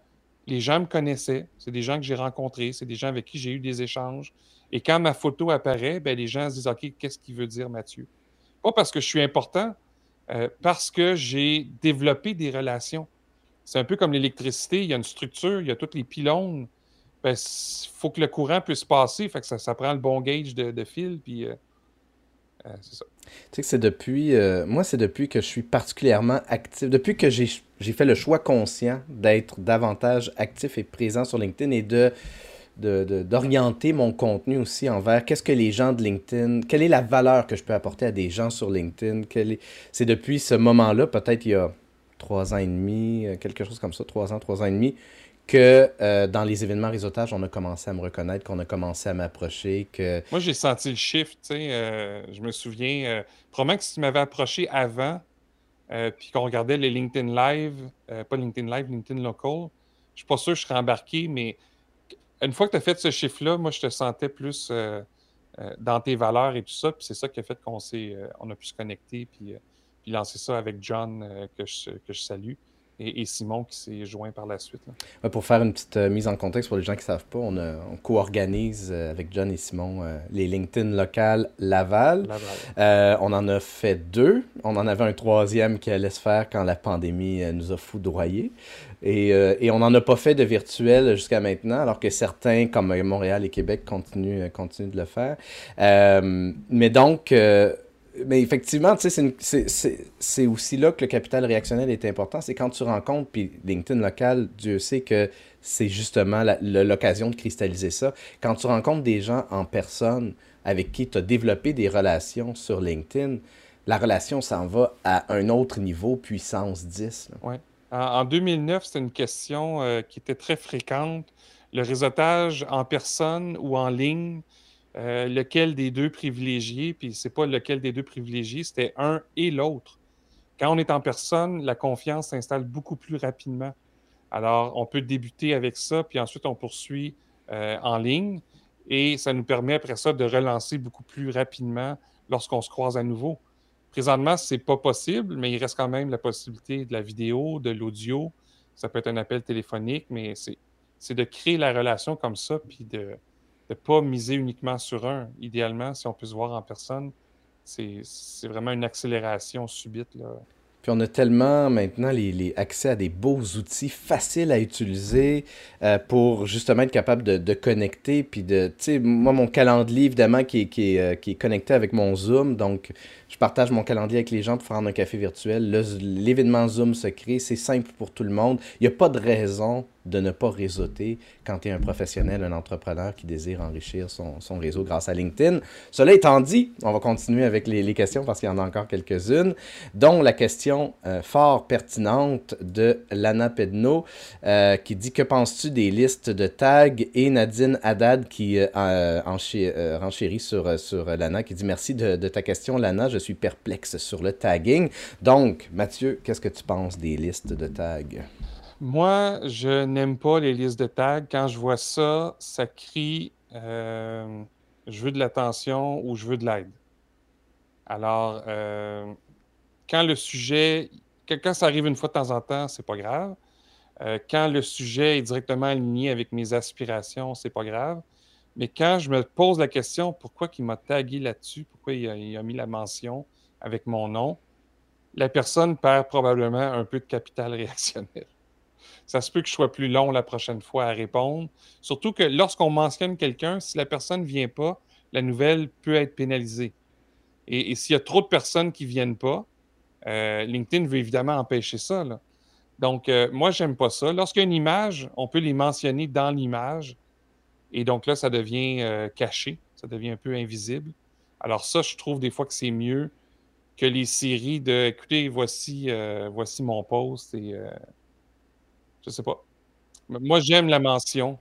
les gens me connaissaient. C'est des gens que j'ai rencontrés, c'est des gens avec qui j'ai eu des échanges. Et quand ma photo apparaît, ben, les gens se disent OK, qu'est-ce qu'il veut dire Mathieu? Pas parce que je suis important, parce que j'ai développé des relations. C'est un peu comme l'électricité, il y a une structure, il y a tous les pylônes. Il ben, faut que le courant puisse passer, que ça, prend le bon gauge de, fil, euh, c'est ça. Tu sais que c'est depuis, euh, moi, c'est depuis que je suis particulièrement actif, depuis que j'ai fait le choix conscient d'être davantage actif et présent sur LinkedIn et de d'orienter mon contenu aussi envers qu'est-ce que les gens de LinkedIn, quelle est la valeur que je peux apporter à des gens sur LinkedIn. C'est depuis ce moment-là, peut-être il y a trois ans et demi, euh, quelque chose comme ça, trois ans, trois ans et demi, que euh, dans les événements réseautage, on a commencé à me reconnaître, qu'on a commencé à m'approcher. que... Moi, j'ai senti le shift, tu sais. Euh, je me souviens, euh, probablement que si tu m'avais approché avant, puis qu'on regardait les LinkedIn Live, pas LinkedIn Live, LinkedIn Local, je suis pas sûr que je serais embarqué, mais une fois que tu as fait ce shift-là, moi, je te sentais plus dans tes valeurs et tout ça, puis c'est ça qui a fait qu'on on a pu se connecter, puis, puis lancer ça avec John, que, je, que je salue et, Simon qui s'est joint par la suite. pour faire une petite euh, mise en contexte pour les gens qui ne savent pas, on, co-organise euh, avec John et Simon euh, les LinkedIn locales Laval. on en a fait deux. On en avait un troisième qui allait se faire quand la pandémie nous a foudroyés. Et, et on n'en a pas fait de virtuel jusqu'à maintenant, alors que certains, comme Montréal et Québec, continuent, continuent de le faire. mais donc mais effectivement, c'est aussi là que le capital réactionnel est important. C'est quand tu rencontres, puis LinkedIn local, Dieu sait que c'est justement l'occasion de cristalliser ça. Quand tu rencontres des gens en personne avec qui tu as développé des relations sur LinkedIn, la relation s'en va à un autre niveau, puissance 10. Oui. En, 2009, c'était une question euh, qui était très fréquente. Le réseautage en personne ou en ligne, euh, lequel des deux privilégiés, puis c'est pas lequel des deux privilégiés, c'était un et l'autre. Quand on est en personne, la confiance s'installe beaucoup plus rapidement. Alors, on peut débuter avec ça, puis ensuite on poursuit euh, en ligne, et ça nous permet après ça de relancer beaucoup plus rapidement lorsqu'on se croise à nouveau. Présentement, ce n'est pas possible, mais il reste quand même la possibilité de la vidéo, de l'audio. Ça peut être un appel téléphonique, mais c'est de créer la relation comme ça, puis de, de pas miser uniquement sur un. Idéalement, si on peut se voir en personne, c'est vraiment une accélération subite. Là. Puis on a tellement maintenant les, accès à des beaux outils faciles à utiliser euh, pour justement être capable de, connecter. Puis de, tu sais, moi, mon calendrier, évidemment, qui qui, est, euh, qui est connecté avec mon Zoom. Donc, je partage mon calendrier avec les gens pour prendre un café virtuel. L'événement Zoom se crée, c'est simple pour tout le monde. Il n'y a pas de raison de ne pas réseauter quand tu es un professionnel, un entrepreneur qui désire enrichir son, réseau grâce à LinkedIn. Cela étant dit, on va continuer avec les, questions parce qu'il y en a encore quelques-unes, dont la question euh, fort pertinente de Lana Pedno euh, qui dit Que penses-tu des listes de tags? Et Nadine Haddad qui euh, renchérit sur, Lana qui dit Merci de, de ta question, Lana je suis perplexe sur le tagging. Donc, Mathieu, qu'est-ce que tu penses des listes de tags? Moi, je n'aime pas les listes de tags. Quand je vois ça, ça crie euh, je veux de l'attention ou je veux de l'aide. Alors, euh, quand le sujet, quand ça arrive une fois de temps en temps, c'est pas grave. Euh, quand le sujet est directement aligné avec mes aspirations, c'est pas grave. Mais quand je me pose la question pourquoi il m'a tagué là-dessus, pourquoi il a, mis la mention avec mon nom, la personne perd probablement un peu de capital réactionnel. Ça se peut que je sois plus long la prochaine fois à répondre. Surtout que lorsqu'on mentionne quelqu'un, si la personne ne vient pas, la nouvelle peut être pénalisée. Et, s'il y a trop de personnes qui ne viennent pas, euh, LinkedIn veut évidemment empêcher ça. Donc, euh, moi, je n'aime pas ça. Lorsqu'il y a une image, on peut les mentionner dans l'image. Et donc là, ça devient euh, caché, ça devient un peu invisible. Alors ça, je trouve des fois que c'est mieux que les séries de écoutez, voici, voici mon post et je sais pas. Moi, j'aime la mention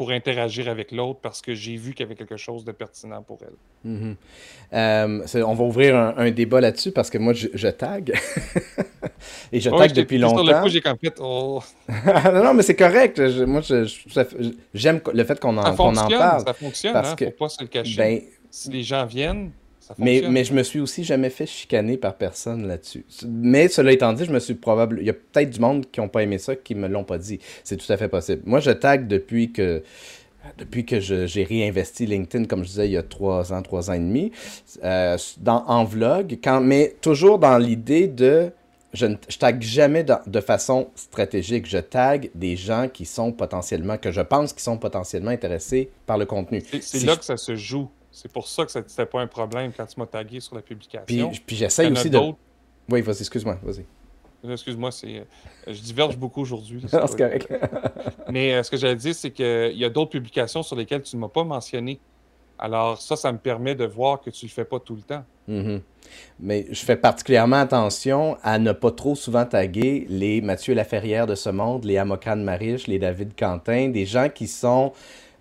pour interagir avec l'autre parce que j'ai vu qu'il y avait quelque chose de pertinent pour elle. Mm-hmm. Euh, on va ouvrir un, débat là-dessus parce que moi, je, tag. Et je tag depuis longtemps. Sur le coup, j'ai comme fait. Oh. non, non, mais c'est correct. moi, j'aime le fait qu'on en, en, parle. Ça fonctionne, parce hein? que, faut pas se le cacher. Ben, si les gens viennent, mais, mais je me suis aussi jamais fait chicaner par personne là-dessus. Mais cela étant dit, je me suis probablement. Il y a peut-être du monde qui n'ont pas aimé ça qui me l'ont pas dit. C'est tout à fait possible. Moi, je tag depuis que. Depuis que j'ai réinvesti LinkedIn, comme je disais, il y a trois ans, trois ans et demi, euh, dans, en vlog, quand, mais toujours dans l'idée de je ne je tag jamais de, façon stratégique. Je tag des gens qui sont potentiellement, que je pense qui sont potentiellement intéressés par le contenu. C'est là que ça se joue. C'est pour ça que c'était pas un problème quand tu m'as tagué sur la publication. Puis, puis j'essaye aussi de. Oui, vas-y, excuse-moi, vas-y. Excuse-moi, c'est, euh, je diverge beaucoup aujourd'hui. c'est correct. Mais euh, ce que j'allais dire, c'est qu'il y a d'autres publications sur lesquelles tu ne m'as pas mentionné. Alors, ça, ça me permet de voir que tu ne le fais pas tout le temps. Mm-hmm. Mais je fais particulièrement attention à ne pas trop souvent taguer les Mathieu Laferrière de ce monde, les Amokan Mariche, les David Quentin, des gens qui sont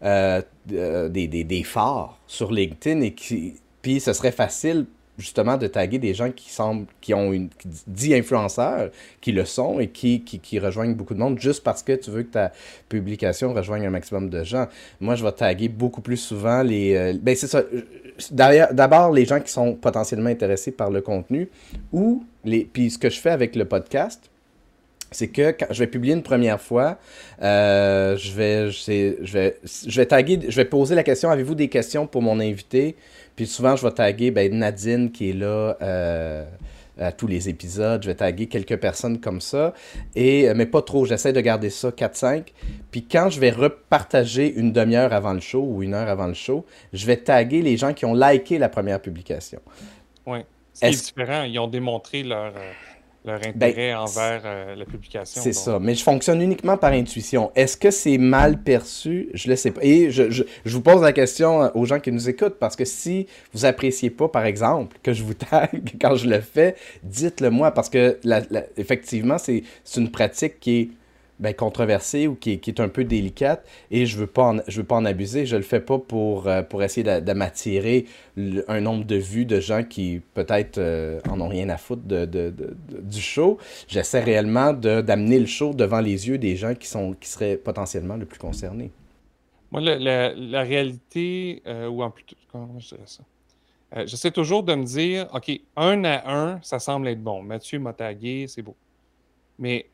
euh, des, des, des, phares sur LinkedIn et qui. Puis ce serait facile justement de taguer des gens qui semblent qui ont une dit influenceurs qui le sont et qui, qui, qui, rejoignent beaucoup de monde juste parce que tu veux que ta publication rejoigne un maximum de gens. Moi, je vais taguer beaucoup plus souvent les euh, ben c'est ça d'abord les gens qui sont potentiellement intéressés par le contenu ou les puis ce que je fais avec le podcast c'est que quand je vais publier une première fois, euh, je, vais, je, vais, je vais taguer, je vais poser la question avez-vous des questions pour mon invité? Puis souvent, je vais taguer ben, Nadine qui est là euh, à tous les épisodes. Je vais taguer quelques personnes comme ça, et, mais pas trop. J'essaie de garder ça 4-5. Puis quand je vais repartager une demi-heure avant le show ou une heure avant le show, je vais taguer les gens qui ont liké la première publication. Oui. C'est différent. Ils ont démontré leur. Leur ben, intérêt envers euh, la publication. C'est ça, mais je fonctionne uniquement par intuition. Est-ce que c'est mal perçu? Je ne le sais pas. Et je, je, je, vous pose la question euh, aux gens qui nous écoutent, parce que si vous appréciez pas, par exemple, que je vous tag quand je le fais, dites-le moi, parce que la, effectivement, c'est une pratique qui est ben, controversée ou qui, est un peu délicate et je veux pas je veux pas en abuser. Je le fais pas pour, euh, pour essayer de, m'attirer un nombre de vues de gens qui peut-être euh, en ont rien à foutre de, de, du show. J'essaie réellement d'amener le show devant les yeux des gens qui, sont, qui seraient potentiellement le plus concernés. Moi, la, la, réalité, euh, ou en plus, comment je dirais ça? J'essaie toujours de me dire, OK, un à un, ça semble être bon. Mathieu m'a tagué, c'est beau. Mais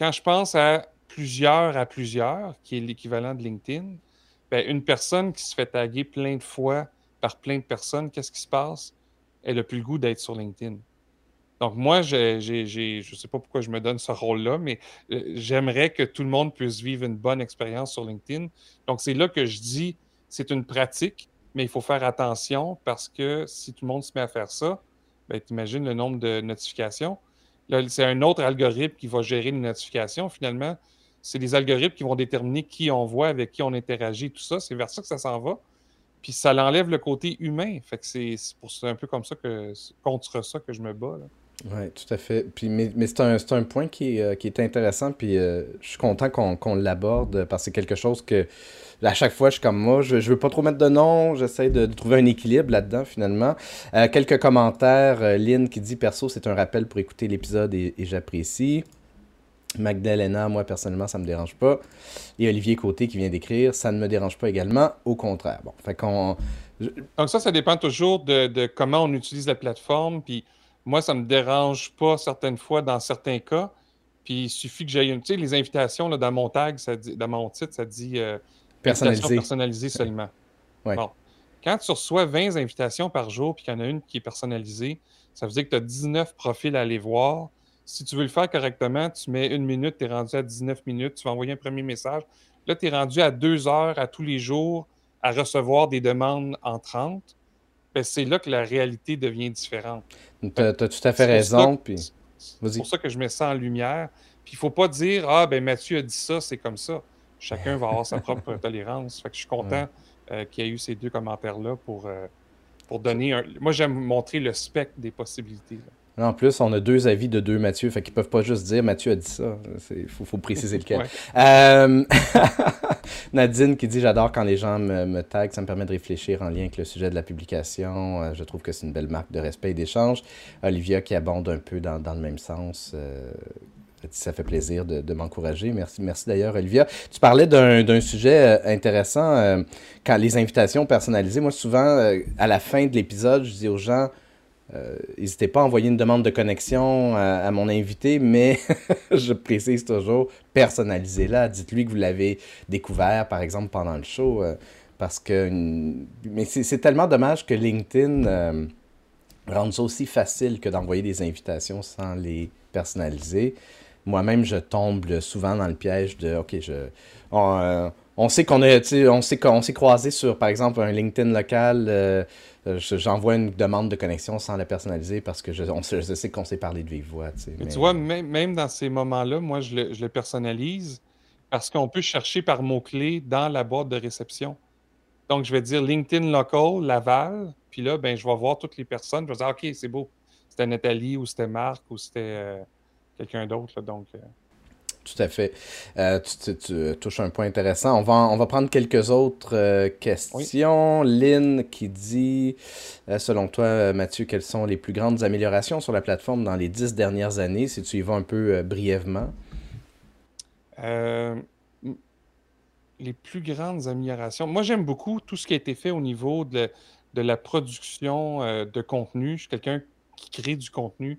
quand je pense à plusieurs à plusieurs, qui est l'équivalent de LinkedIn, ben, une personne qui se fait taguer plein de fois par plein de personnes, qu'est-ce qui se passe? Elle n'a plus le goût d'être sur LinkedIn. Donc, moi, je ne sais pas pourquoi je me donne ce rôle-là, mais euh, j'aimerais que tout le monde puisse vivre une bonne expérience sur LinkedIn. Donc, c'est là que je dis, c'est une pratique, mais il faut faire attention parce que si tout le monde se met à faire ça, ben, tu imagines le nombre de notifications c'est un autre algorithme qui va gérer les notifications. Finalement, c'est les algorithmes qui vont déterminer qui on voit, avec qui on interagit, tout ça. C'est vers ça que ça s'en va. Puis ça l'enlève le côté humain. Fait que c'est un peu comme ça que contre ça que je me bats. Oui, tout à fait. Puis, mais, c'est un, un, point qui euh, qui est intéressant. Puis euh, je suis content qu'on l'aborde parce que c'est quelque chose que à chaque fois, je suis comme moi, je, je veux pas trop mettre de nom, j'essaie de, trouver un équilibre là-dedans finalement. Euh, quelques commentaires. Euh, Lynn qui dit Perso, c'est un rappel pour écouter l'épisode et, j'apprécie. Magdalena, moi personnellement, ça me dérange pas. Et Olivier Côté qui vient d'écrire, ça ne me dérange pas également, au contraire. Bon, fait qu'on. Donc ça, ça dépend toujours de, de, comment on utilise la plateforme. Puis moi, ça me dérange pas certaines fois dans certains cas. Puis il suffit que j'aille Tu sais, les invitations là, dans mon tag, ça dit, dans mon titre, ça dit euh, Personnalisé. seulement. Bon. Quand tu reçois 20 invitations par jour puis qu'il y en a une qui est personnalisée, ça veut dire que tu as 19 profils à aller voir. Si tu veux le faire correctement, tu mets une minute, tu es rendu à 19 minutes, tu vas envoyer un premier message. Là, tu es rendu à deux heures à tous les jours à recevoir des demandes en 30. Ben, c'est là que la réalité devient différente. Tu as, tout à fait raison. C'est pour ça que je mets ça en lumière. Puis il ne faut pas dire Ah, ben Mathieu a dit ça, c'est comme ça. Chacun va avoir sa propre tolérance. Fait que je suis content euh, qu'il y ait eu ces deux commentaires-là pour, euh, pour donner un. Moi, j'aime montrer le spectre des possibilités. En plus, on a deux avis de deux Mathieu, fait qu'ils peuvent pas juste dire Mathieu a dit ça. Il faut, préciser lequel. Euh, Nadine qui dit J'adore quand les gens me, me taguent, ça me permet de réfléchir en lien avec le sujet de la publication. je trouve que c'est une belle marque de respect et d'échange. Olivia qui abonde un peu dans, dans le même sens ça fait plaisir de, m'encourager. Merci, merci d'ailleurs, Olivia. Tu parlais d'un sujet euh, intéressant, euh, quand les invitations personnalisées. Moi, souvent, euh, à la fin de l'épisode, je dis aux gens, n'hésitez pas à envoyer une demande de connexion à, mon invité, mais je précise toujours, personnalisez-la. Dites-lui que vous l'avez découvert, par exemple, pendant le show. parce que. C'est tellement dommage que LinkedIn rende ça aussi facile que d'envoyer des invitations sans les personnaliser moi-même, je tombe souvent dans le piège de OK, je. On, euh, sait qu'on on s'est croisé sur, par exemple, un LinkedIn local. Euh, j'envoie une demande de connexion sans la personnaliser parce que je, on, sais qu'on s'est parlé de vive voix. Mais... Tu vois, même, dans ces moments-là, moi, je le, personnalise parce qu'on peut chercher par mots-clés dans la boîte de réception. Donc, je vais dire LinkedIn Local, Laval, puis là, ben, je vais voir toutes les personnes. Je vais dire, OK, c'est beau. C'était Nathalie ou c'était Marc ou c'était. Euh, quelqu'un d'autre. Donc, euh. Tout à fait. Euh, tu, touches un point intéressant. On va, on va prendre quelques autres euh, questions. Lynn qui dit Selon toi, Mathieu, quelles sont les plus grandes améliorations sur la plateforme dans les dix dernières années? Si tu y vas un peu brièvement. les plus grandes améliorations. Moi, j'aime beaucoup tout ce qui a été fait au niveau de, de la production de contenu. Je suis quelqu'un qui crée du contenu.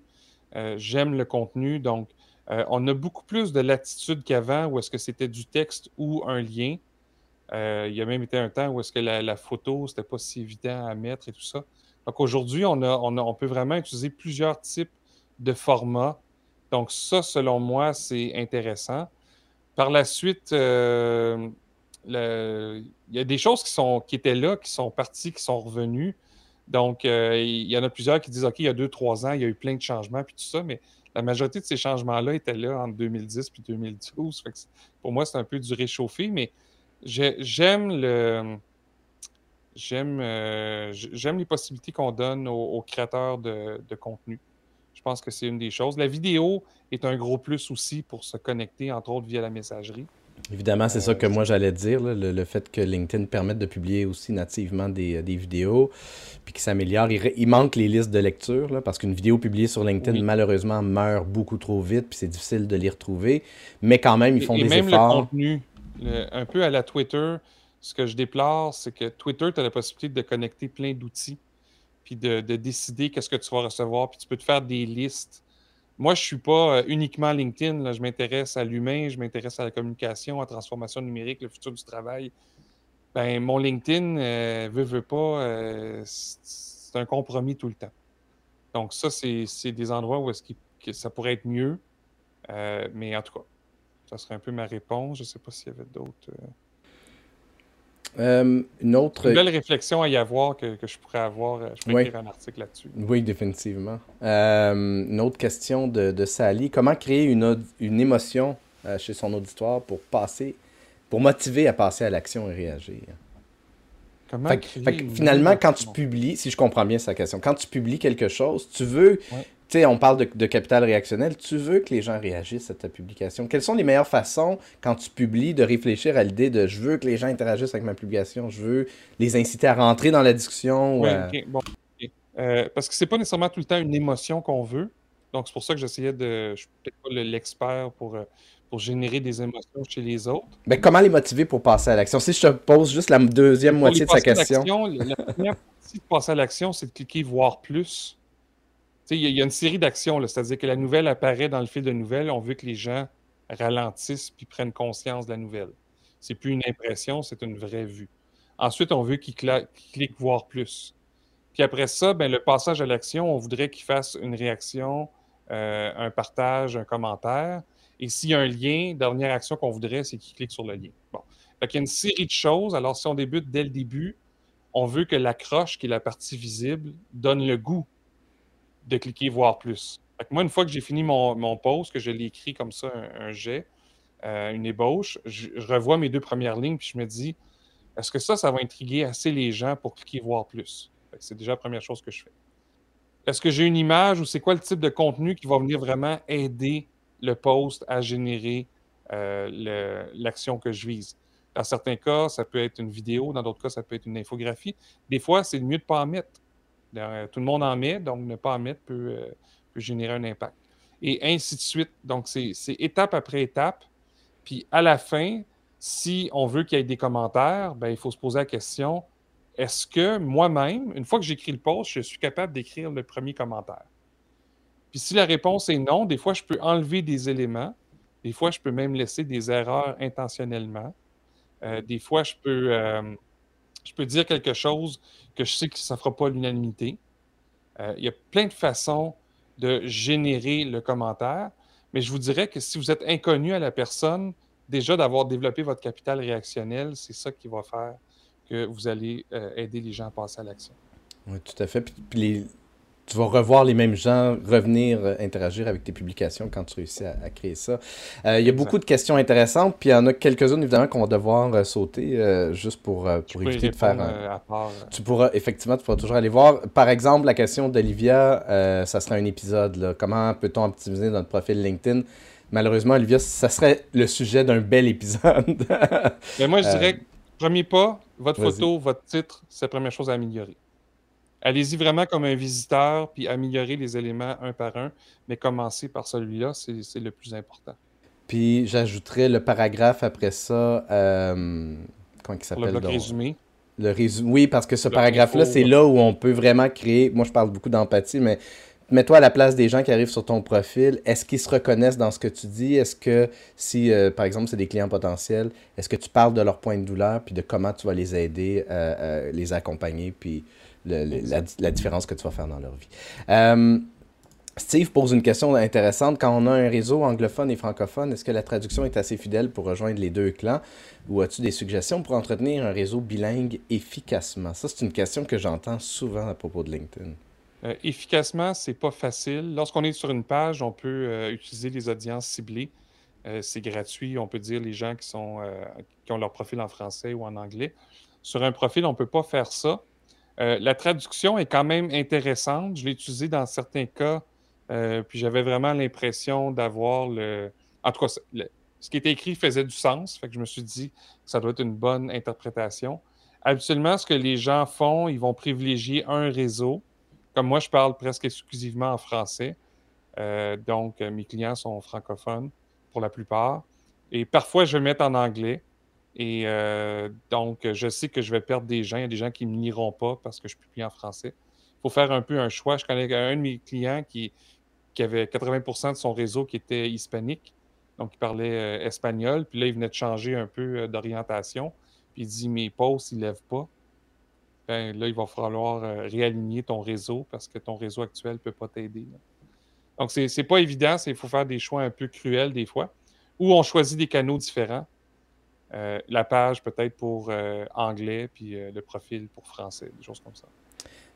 Euh, j'aime le contenu. Donc, euh, on a beaucoup plus de latitude qu'avant où est-ce que c'était du texte ou un lien. Euh, il y a même été un temps où est-ce que la, photo, c'était pas si évident à mettre et tout ça. Donc aujourd'hui, on, peut vraiment utiliser plusieurs types de formats. Donc ça, selon moi, c'est intéressant. Par la suite, il y a des choses qui, sont, qui étaient là, qui sont parties, qui sont revenues. Donc, euh, il y en a plusieurs qui disent OK, il y a deux, trois ans, il y a eu plein de changements, puis tout ça, mais la majorité de ces changements-là étaient là entre 2010 puis 2012. pour moi, c'est un peu du réchauffé, mais euh, j'aime les possibilités qu'on donne aux, créateurs de, contenu. Je pense que c'est une des choses. La vidéo est un gros plus aussi pour se connecter, entre autres, via la messagerie. Évidemment, c'est ça que moi j'allais dire, le, fait que LinkedIn permette de publier aussi nativement des, vidéos, puis qu'il s'améliore. Il, manque les listes de lecture, parce qu'une vidéo publiée sur LinkedIn, malheureusement, meurt beaucoup trop vite, puis c'est difficile de les retrouver. Mais quand même, ils font et, des même efforts. Le contenu, un peu à la Twitter, ce que je déplore, c'est que Twitter, tu as la possibilité de connecter plein d'outils, puis de, de décider qu'est-ce que tu vas recevoir, puis tu peux te faire des listes moi, je ne suis pas euh, uniquement LinkedIn. Je m'intéresse à l'humain, je m'intéresse à la communication, à la transformation numérique, le futur du travail. Ben, mon LinkedIn, euh, veut, veut pas, euh, c'est un compromis tout le temps. Donc, ça, c'est des endroits où est-ce que ça pourrait être mieux. mais en tout cas, ça serait un peu ma réponse. Je ne sais pas s'il y avait d'autres. Euh, une autre. Une belle réflexion à y avoir que, je pourrais avoir. Euh, je pourrais écrire un article là-dessus. Oui, définitivement. Euh, une autre question de, de, Sally. Comment créer une, une émotion chez son auditoire pour passer, pour motiver à passer à l'action et réagir? Comment créer finalement, quand tu publies, si je comprends bien sa question, quand tu publies quelque chose, tu veux sais, on parle de, capital réactionnel. Tu veux que les gens réagissent à ta publication. Quelles sont les meilleures façons, quand tu publies, de réfléchir à l'idée de je veux que les gens interagissent avec ma publication, je veux les inciter à rentrer dans la discussion? Bon. Euh, parce que c'est pas nécessairement tout le temps une émotion qu'on veut. Donc, c'est pour ça que j'essayais de. Je suis peut-être pas l'expert pour, euh, pour générer des émotions chez les autres. Mais ben, comment les motiver pour passer à l'action? Si je te pose juste la deuxième moitié de sa question. La première partie de passer à l'action, c'est de cliquer voir plus il y, a une série d'actions, c'est-à-dire que la nouvelle apparaît dans le fil de nouvelles. On veut que les gens ralentissent puis prennent conscience de la nouvelle. C'est plus une impression, c'est une vraie vue. Ensuite, on veut qu'il clique voir plus. Puis après ça, ben, le passage à l'action, on voudrait qu'il fasse une réaction, euh, un partage, un commentaire. Et s'il y a un lien, dernière action qu'on voudrait, c'est qu'il clique sur le lien. Bon. Qu'il y a une série de choses. Alors, si on débute dès le début, on veut que l'accroche, qui est la partie visible, donne le goût de cliquer voir plus. Moi, une fois que j'ai fini mon, mon post, que je l'ai écrit comme ça, un, jet, euh, une ébauche, je, revois mes deux premières lignes, puis je me dis, est-ce que ça, ça va intriguer assez les gens pour cliquer voir plus? C'est déjà la première chose que je fais. Est-ce que j'ai une image ou c'est quoi le type de contenu qui va venir vraiment aider le post à générer euh, l'action que je vise? Dans certains cas, ça peut être une vidéo, dans d'autres cas, ça peut être une infographie. Des fois, c'est mieux de ne pas en mettre. Tout le monde en met, donc ne pas en mettre peut, euh, générer un impact. Et ainsi de suite. Donc, c'est étape après étape. Puis à la fin, si on veut qu'il y ait des commentaires, ben, il faut se poser la question est-ce que moi-même, une fois que j'écris le post, je suis capable d'écrire le premier commentaire? Puis si la réponse est non, des fois, je peux enlever des éléments. Des fois, je peux même laisser des erreurs intentionnellement. Euh, des fois, je peux, euh, je peux dire quelque chose que je sais que ça ne fera pas l'unanimité. Euh, il y a plein de façons de générer le commentaire, mais je vous dirais que si vous êtes inconnu à la personne, déjà d'avoir développé votre capital réactionnel, c'est ça qui va faire que vous allez aider les gens à passer à l'action. Oui, tout à fait. Puis, les, tu vas revoir les mêmes gens revenir euh, interagir avec tes publications quand tu réussis à, créer ça. Euh, il y a beaucoup de questions intéressantes, puis il y en a quelques-unes évidemment qu'on va devoir euh, sauter juste pour, pour éviter de faire. Tu pourras effectivement, tu pourras toujours aller voir. Par exemple, la question d'Olivia, ça sera un épisode. Là. Comment peut-on optimiser notre profil LinkedIn? Malheureusement, Olivia, ça serait le sujet d'un bel épisode. Mais moi, je dirais, premier pas, votre photo, votre titre, c'est la première chose à améliorer. Allez-y vraiment comme un visiteur, puis améliorer les éléments un par un, mais commencer par celui-là, c'est le plus important. Puis j'ajouterais le paragraphe après ça, euh, comment il s'appelle? Le bloc résumé. Le résumé, oui, parce que ce paragraphe-là, c'est là où on peut vraiment créer, moi je parle beaucoup d'empathie, mais mets-toi à la place des gens qui arrivent sur ton profil. Est-ce qu'ils se reconnaissent dans ce que tu dis? Est-ce que si, euh, par exemple, c'est des clients potentiels, est-ce que tu parles de leur point de douleur, puis de comment tu vas les aider, euh, les accompagner, puis la, différence que tu vas faire dans leur vie. Euh, Steve pose une question intéressante. Quand on a un réseau anglophone et francophone, est-ce que la traduction est assez fidèle pour rejoindre les deux clans? Ou as-tu des suggestions pour entretenir un réseau bilingue efficacement? Ça, c'est une question que j'entends souvent à propos de LinkedIn. Euh, efficacement, c'est pas facile. Lorsqu'on est sur une page, on peut euh, utiliser les audiences ciblées. c'est gratuit. On peut dire les gens qui, sont, qui ont leur profil en français ou en anglais. Sur un profil, on ne peut pas faire ça. Euh, la traduction est quand même intéressante. Je l'ai utilisée dans certains cas, euh, puis j'avais vraiment l'impression d'avoir le. En tout cas, ce qui était écrit faisait du sens, fait que je me suis dit que ça doit être une bonne interprétation. Habituellement, ce que les gens font, ils vont privilégier un réseau. Comme moi, je parle presque exclusivement en français. Euh, donc, mes clients sont francophones pour la plupart. Et parfois, je vais mettre en anglais. Et euh, donc, je sais que je vais perdre des gens. Il y a des gens qui ne me liront pas parce que je publie en français. Il faut faire un peu un choix. Je connais un de mes clients qui, qui avait 80% de son réseau qui était hispanique. Donc, il parlait euh, espagnol. Puis là, il venait de changer un peu euh, d'orientation. Puis il dit Mes posts, ils ne lèvent pas. Ben, là, il va falloir réaligner ton réseau parce que ton réseau actuel ne peut pas t'aider. Donc, ce n'est pas évident. Il faut faire des choix un peu cruels des fois. Ou on choisit des canaux différents. Euh, la page peut-être pour euh, anglais, puis euh, le profil pour français, des choses comme ça.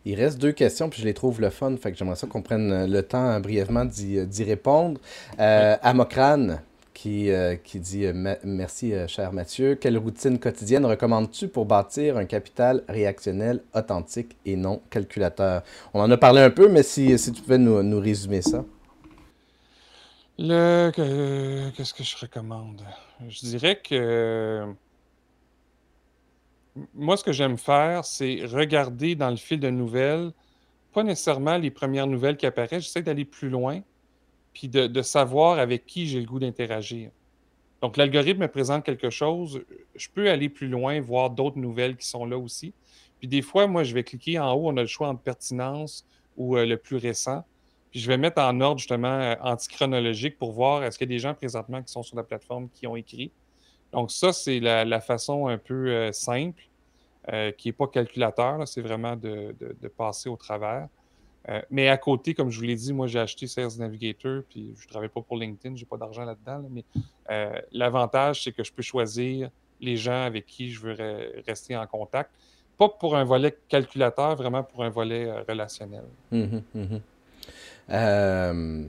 Il reste deux questions, puis je les trouve le fun, fait que j'aimerais ça qu'on prenne le temps brièvement d'y répondre. Amokran, qui, qui dit Merci, cher Mathieu. Quelle routine quotidienne recommandes-tu pour bâtir un capital réactionnel authentique et non calculateur? On en a parlé un peu, mais si, si tu pouvais nous, nous résumer ça. Le, qu'est-ce que je recommande? Je dirais que moi, ce que j'aime faire, c'est regarder dans le fil de nouvelles, pas nécessairement les premières nouvelles qui apparaissent, j'essaie d'aller plus loin, puis de, savoir avec qui j'ai le goût d'interagir. Donc, l'algorithme me présente quelque chose, je peux aller plus loin, voir d'autres nouvelles qui sont là aussi. Puis des fois, moi, je vais cliquer en haut, on a le choix entre pertinence ou euh, le plus récent je vais mettre en ordre justement euh, antichronologique pour voir est-ce qu'il y a des gens présentement qui sont sur la plateforme qui ont écrit. Donc, ça, c'est la, façon un peu simple, qui n'est pas calculateur, c'est vraiment de, passer au travers. mais à côté, comme je vous l'ai dit, moi, j'ai acheté Sales Navigator, puis je ne travaille pas pour LinkedIn, je n'ai pas d'argent là-dedans, mais l'avantage, c'est que je peux choisir les gens avec qui je veux rester en contact. Pas pour un volet calculateur, vraiment pour un volet euh, relationnel. Mhm, mhm. Euh,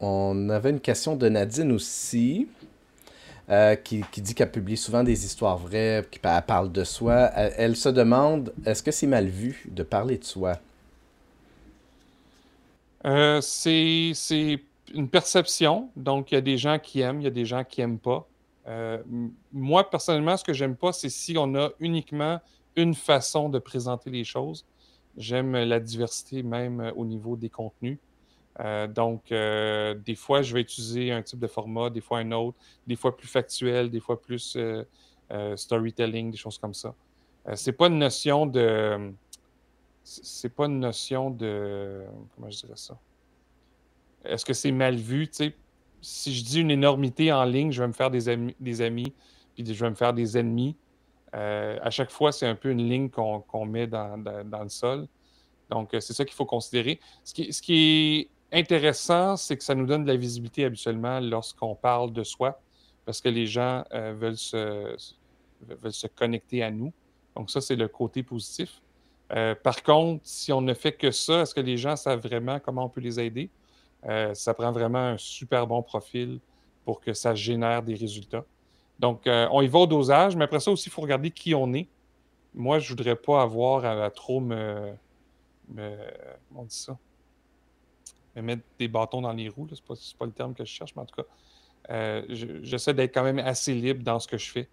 on avait une question de Nadine aussi. Euh, qui, dit qu'elle publie souvent des histoires vraies, qu'elle parle de soi. Elle, se demande est-ce que c'est mal vu de parler de soi? C'est une perception. Donc, il y a des gens qui aiment, il y a des gens qui n'aiment pas. Euh, moi, personnellement, ce que j'aime pas, c'est si on a uniquement une façon de présenter les choses. J'aime la diversité même euh, au niveau des contenus. Euh, donc, des fois, je vais utiliser un type de format, des fois un autre, des fois plus factuel, des fois plus storytelling, des choses comme ça. c'est pas une notion de. C'est pas une notion de. Comment je dirais ça? Est-ce que c'est mal vu? Si je dis une énormité en ligne, je vais me faire des amis, des amis puis je vais me faire des ennemis. Euh, à chaque fois, c'est un peu une ligne qu'on met dans, le sol. Donc, euh, c'est ça qu'il faut considérer. Ce qui, est intéressant, c'est que ça nous donne de la visibilité habituellement lorsqu'on parle de soi, parce que les gens euh, veulent, se, connecter à nous. Donc, ça, c'est le côté positif. par contre, si on ne fait que ça, est-ce que les gens savent vraiment comment on peut les aider? Ça prend vraiment un super bon profil pour que ça génère des résultats. Donc, euh, on y va au dosage, mais après ça aussi, il faut regarder qui on est. Moi, je ne voudrais pas avoir à, trop me, on dit ça? Me mettre des bâtons dans les roues. Ce n'est pas, le terme que je cherche, mais en tout cas, euh, j'essaie d'être quand même assez libre dans ce que je fais.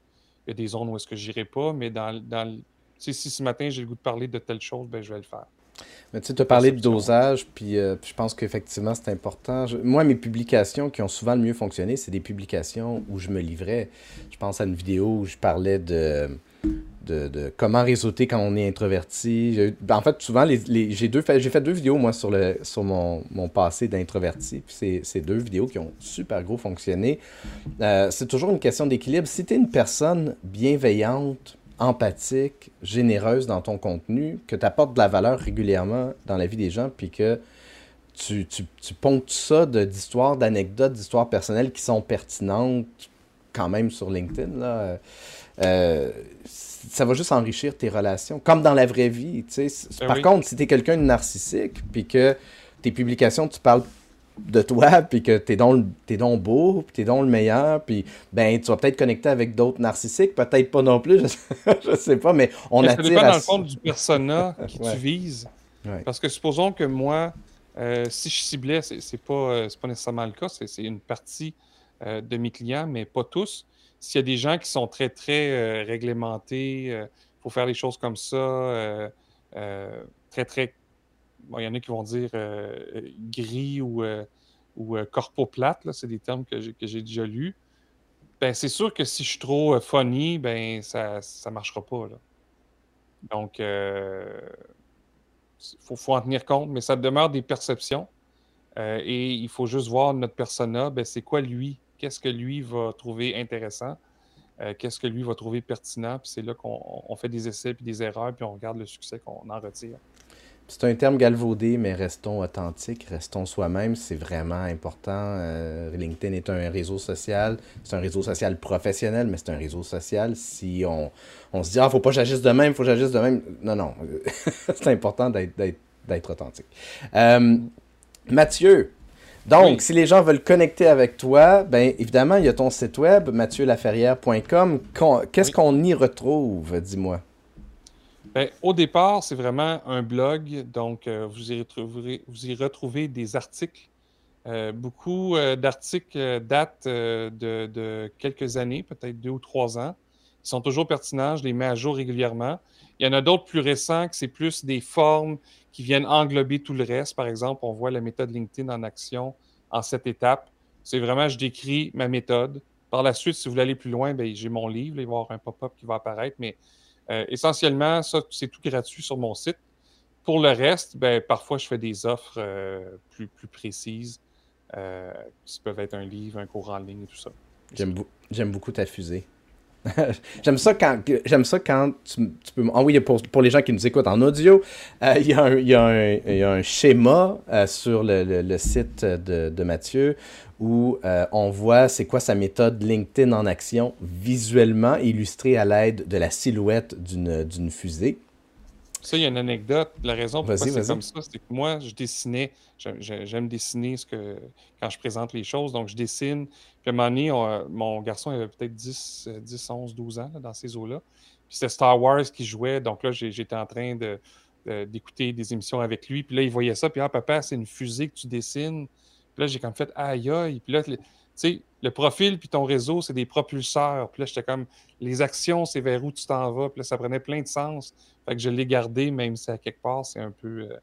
Il y a des zones où est-ce que je n'irai pas, mais dans si ce matin j'ai le goût de parler de telle chose, ben, je vais le faire. Mais tu sais, as parlé de dosage, puis euh, je pense qu'effectivement, c'est important. moi, mes publications qui ont souvent le mieux fonctionné, c'est des publications où je me livrais. Je pense à une vidéo où je parlais de, de, comment réseauter quand on est introverti. Ben, en fait, souvent, les, j'ai, deux, j'ai fait deux vidéos, moi, sur, le, sur mon, mon passé d'introverti. Puis c'est, deux vidéos qui ont super gros fonctionné. Euh, c'est toujours une question d'équilibre. Si tu es une personne bienveillante, empathique, généreuse dans ton contenu, que tu apportes de la valeur régulièrement dans la vie des gens, puis que tu, tu, tu ponctes ça d'histoires, d'anecdotes, d'histoires personnelles qui sont pertinentes quand même sur LinkedIn. Là. Euh, ça va juste enrichir tes relations, comme dans la vraie vie. Ben Par contre, si tu es quelqu'un de narcissique, puis que tes publications, tu parles de toi, puis que t'es donc, es donc beau, puis t'es donc le meilleur, puis ben, tu vas peut-être connecter avec d'autres narcissiques, peut-être pas non plus, je sais, pas, mais on attire... Ça dépend dans le fond du persona qui tu vises. Parce que supposons que moi, euh, si je ciblais, c'est pas, euh, pas nécessairement le cas, c'est une partie euh, de mes clients, mais pas tous. S'il y a des gens qui sont très, très réglementés, il faut faire les choses comme ça, très, très il y en a qui vont dire euh, gris ou, euh, ou euh, corpo plate, c'est des termes que j'ai déjà lus. Ben, c'est sûr que si je suis trop funny, ben, ça ne marchera pas. Donc, il faut, en tenir compte, mais ça demeure des perceptions. et il faut juste voir notre persona, ben, c'est quoi lui? Qu'est-ce que lui va trouver intéressant? Qu'est-ce que lui va trouver pertinent? Puis c'est là qu'on fait des essais puis des erreurs, puis on regarde le succès qu'on en retire. C'est un terme galvaudé, mais restons authentiques, restons soi-même, c'est vraiment important. Euh, LinkedIn est un réseau social, c'est un réseau social professionnel, mais c'est un réseau social. Si on, on se dit, ah, faut pas que j'agisse de même, faut que j'agisse de même. Non, non, c'est important d'être authentique. Euh, Mathieu, donc, si les gens veulent connecter avec toi, ben évidemment, il y a ton site web, mathieu-laferrière.com. Qu'est-ce qu'on y retrouve, dis-moi? Ben, au départ, c'est vraiment un blog, donc euh, vous, y retrouverez, retrouvez des articles. Euh, beaucoup euh, d'articles datent de, quelques années, peut-être deux ou trois ans. Ils sont toujours pertinents, je les mets à jour régulièrement. Il y en a d'autres plus récents que c'est plus des formes qui viennent englober tout le reste. Par exemple, on voit la méthode LinkedIn en action en sept étapes. C'est vraiment, je décris ma méthode. Par la suite, si vous voulez aller plus loin, ben, j'ai mon livre, il va y avoir un pop-up qui va apparaître, mais euh, essentiellement, ça, c'est tout gratuit sur mon site. Pour le reste, ben, parfois, je fais des offres euh, plus, plus précises, euh, qui peuvent être un livre, un cours en ligne et tout ça. J'aime beaucoup ta fusée. j'aime ça quand, j'aime ça quand tu, peux. Ah oui, pour, les gens qui nous écoutent en audio, euh, il, y a un, il, y a un, schéma euh, sur le, le, site de, Mathieu où euh, on voit c'est quoi sa méthode LinkedIn en action visuellement illustrée à l'aide de la silhouette d'une fusée. Ça, il y a une anecdote. La raison pourquoi c'est comme ça, c'est que moi, je dessinais. J'aime dessiner ce que, quand je présente les choses. Donc, je dessine. Puis à un moment donné, mon garçon avait peut-être 10, 10, 11, 12 ans dans ces eaux-là. Puis c'était Star Wars qui jouait. Donc là, j'étais en train de, d'écouter des émissions avec lui. Puis là, il voyait ça. Puis ah, papa, c'est une fusée que tu dessines. Puis là, j'ai comme fait aïe aïe. Puis là, sais, le profil puis ton réseau, c'est des propulseurs. Puis là, j'étais comme, les actions, c'est vers où tu t'en vas. Puis là, ça prenait plein de sens. Fait que je l'ai gardé, même si à quelque part, c'est un peu euh,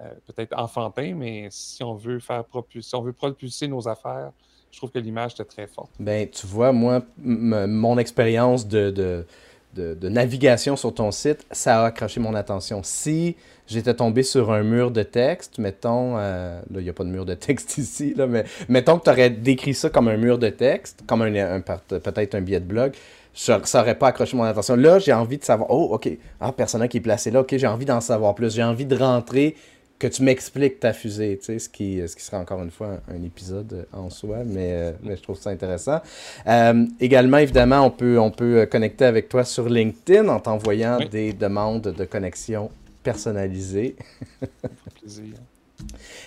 euh, peut-être enfantin, mais si on veut faire propulser, si on veut propulser nos affaires, je trouve que l'image était très forte. Ben, tu vois, moi, mon expérience de, de, de, navigation sur ton site, ça a accroché mon attention. Si j'étais tombé sur un mur de texte, mettons, euh, là, il n'y a pas de mur de texte ici, mais mettons que tu aurais décrit ça comme un mur de texte, comme un, peut-être un billet de blog, ça n'aurait pas accroché mon attention. Là, j'ai envie de savoir, oh, OK, ah, personnage qui est placé là, OK, j'ai envie d'en savoir plus, j'ai envie de rentrer, que tu m'expliques ta fusée, tu sais, ce qui, ce qui sera encore une fois un, épisode en soi, mais, euh, mais, je trouve ça intéressant. Euh, également, évidemment, on peut, on peut connecter avec toi sur LinkedIn en t'envoyant des demandes de connexion personnalisé.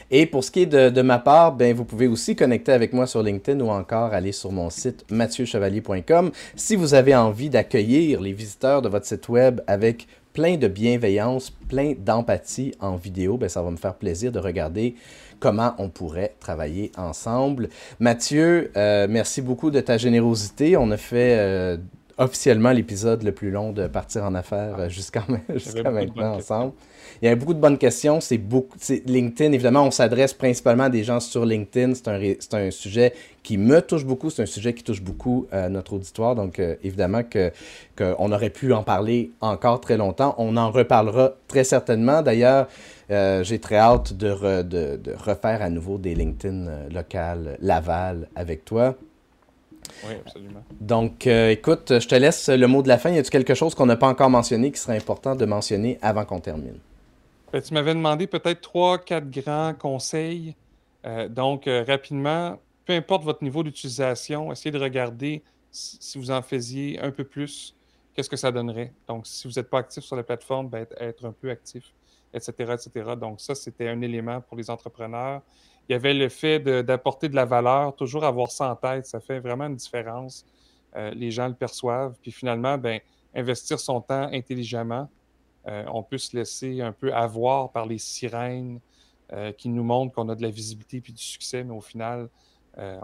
Et pour ce qui est de, ma part, ben, vous pouvez aussi connecter avec moi sur LinkedIn ou encore aller sur mon site mathieuchevalier.com si vous avez envie d'accueillir les visiteurs de votre site web avec plein de bienveillance, plein d'empathie en vidéo. Ben, ça va me faire plaisir de regarder comment on pourrait travailler ensemble. Mathieu, euh, merci beaucoup de ta générosité. On a fait euh, officiellement l'épisode le plus long de Partir en affaires euh, jusqu'à maintenant ensemble. Il y avait beaucoup de bonnes questions. C'est beaucoup. LinkedIn, évidemment, on s'adresse principalement à des gens sur LinkedIn. C'est un, un, sujet qui me touche beaucoup. C'est un sujet qui touche beaucoup euh, notre auditoire. Donc, euh, évidemment, que, qu'on aurait pu en parler encore très longtemps. On en reparlera très certainement. D'ailleurs, j'ai très hâte de, de, de, refaire à nouveau des LinkedIn locales Laval avec toi. Oui, absolument. Donc, euh, écoute, je te laisse le mot de la fin. Y a-t-il quelque chose qu'on n'a pas encore mentionné qui serait important de mentionner avant qu'on termine? Ben, tu m'avais demandé peut-être trois, quatre grands conseils. Euh, donc, euh, rapidement, peu importe votre niveau d'utilisation, essayez de regarder si vous en faisiez un peu plus, qu'est-ce que ça donnerait. Donc, si vous n'êtes pas actif sur la plateforme, ben, être un peu actif, etc., etc. Donc, ça, c'était un élément pour les entrepreneurs il y avait le fait d'apporter de, la valeur, toujours avoir ça en tête, ça fait vraiment une différence. Euh, les gens le perçoivent. Puis finalement, ben, investir son temps intelligemment, euh, on peut se laisser un peu avoir par les sirènes euh, qui nous montrent qu'on a de la visibilité puis du succès, mais au final,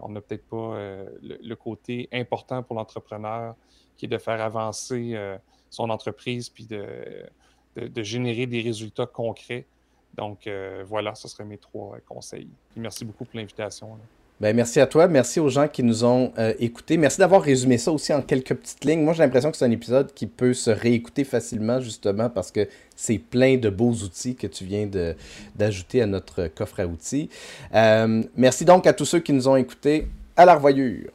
on n'a peut-être pas le, côté important pour l'entrepreneur qui est de faire avancer son entreprise puis de, de, générer des résultats concrets. Donc euh, voilà, ce seraient mes trois conseils. merci beaucoup pour l'invitation. Ben, merci à toi, merci aux gens qui nous ont euh, écoutés. Merci d'avoir résumé ça aussi en quelques petites lignes. Moi, j'ai l'impression que c'est un épisode qui peut se réécouter facilement, justement, parce que c'est plein de beaux outils que tu viens d'ajouter à notre coffre à outils. Euh, merci donc à tous ceux qui nous ont écoutés. À la revoyure!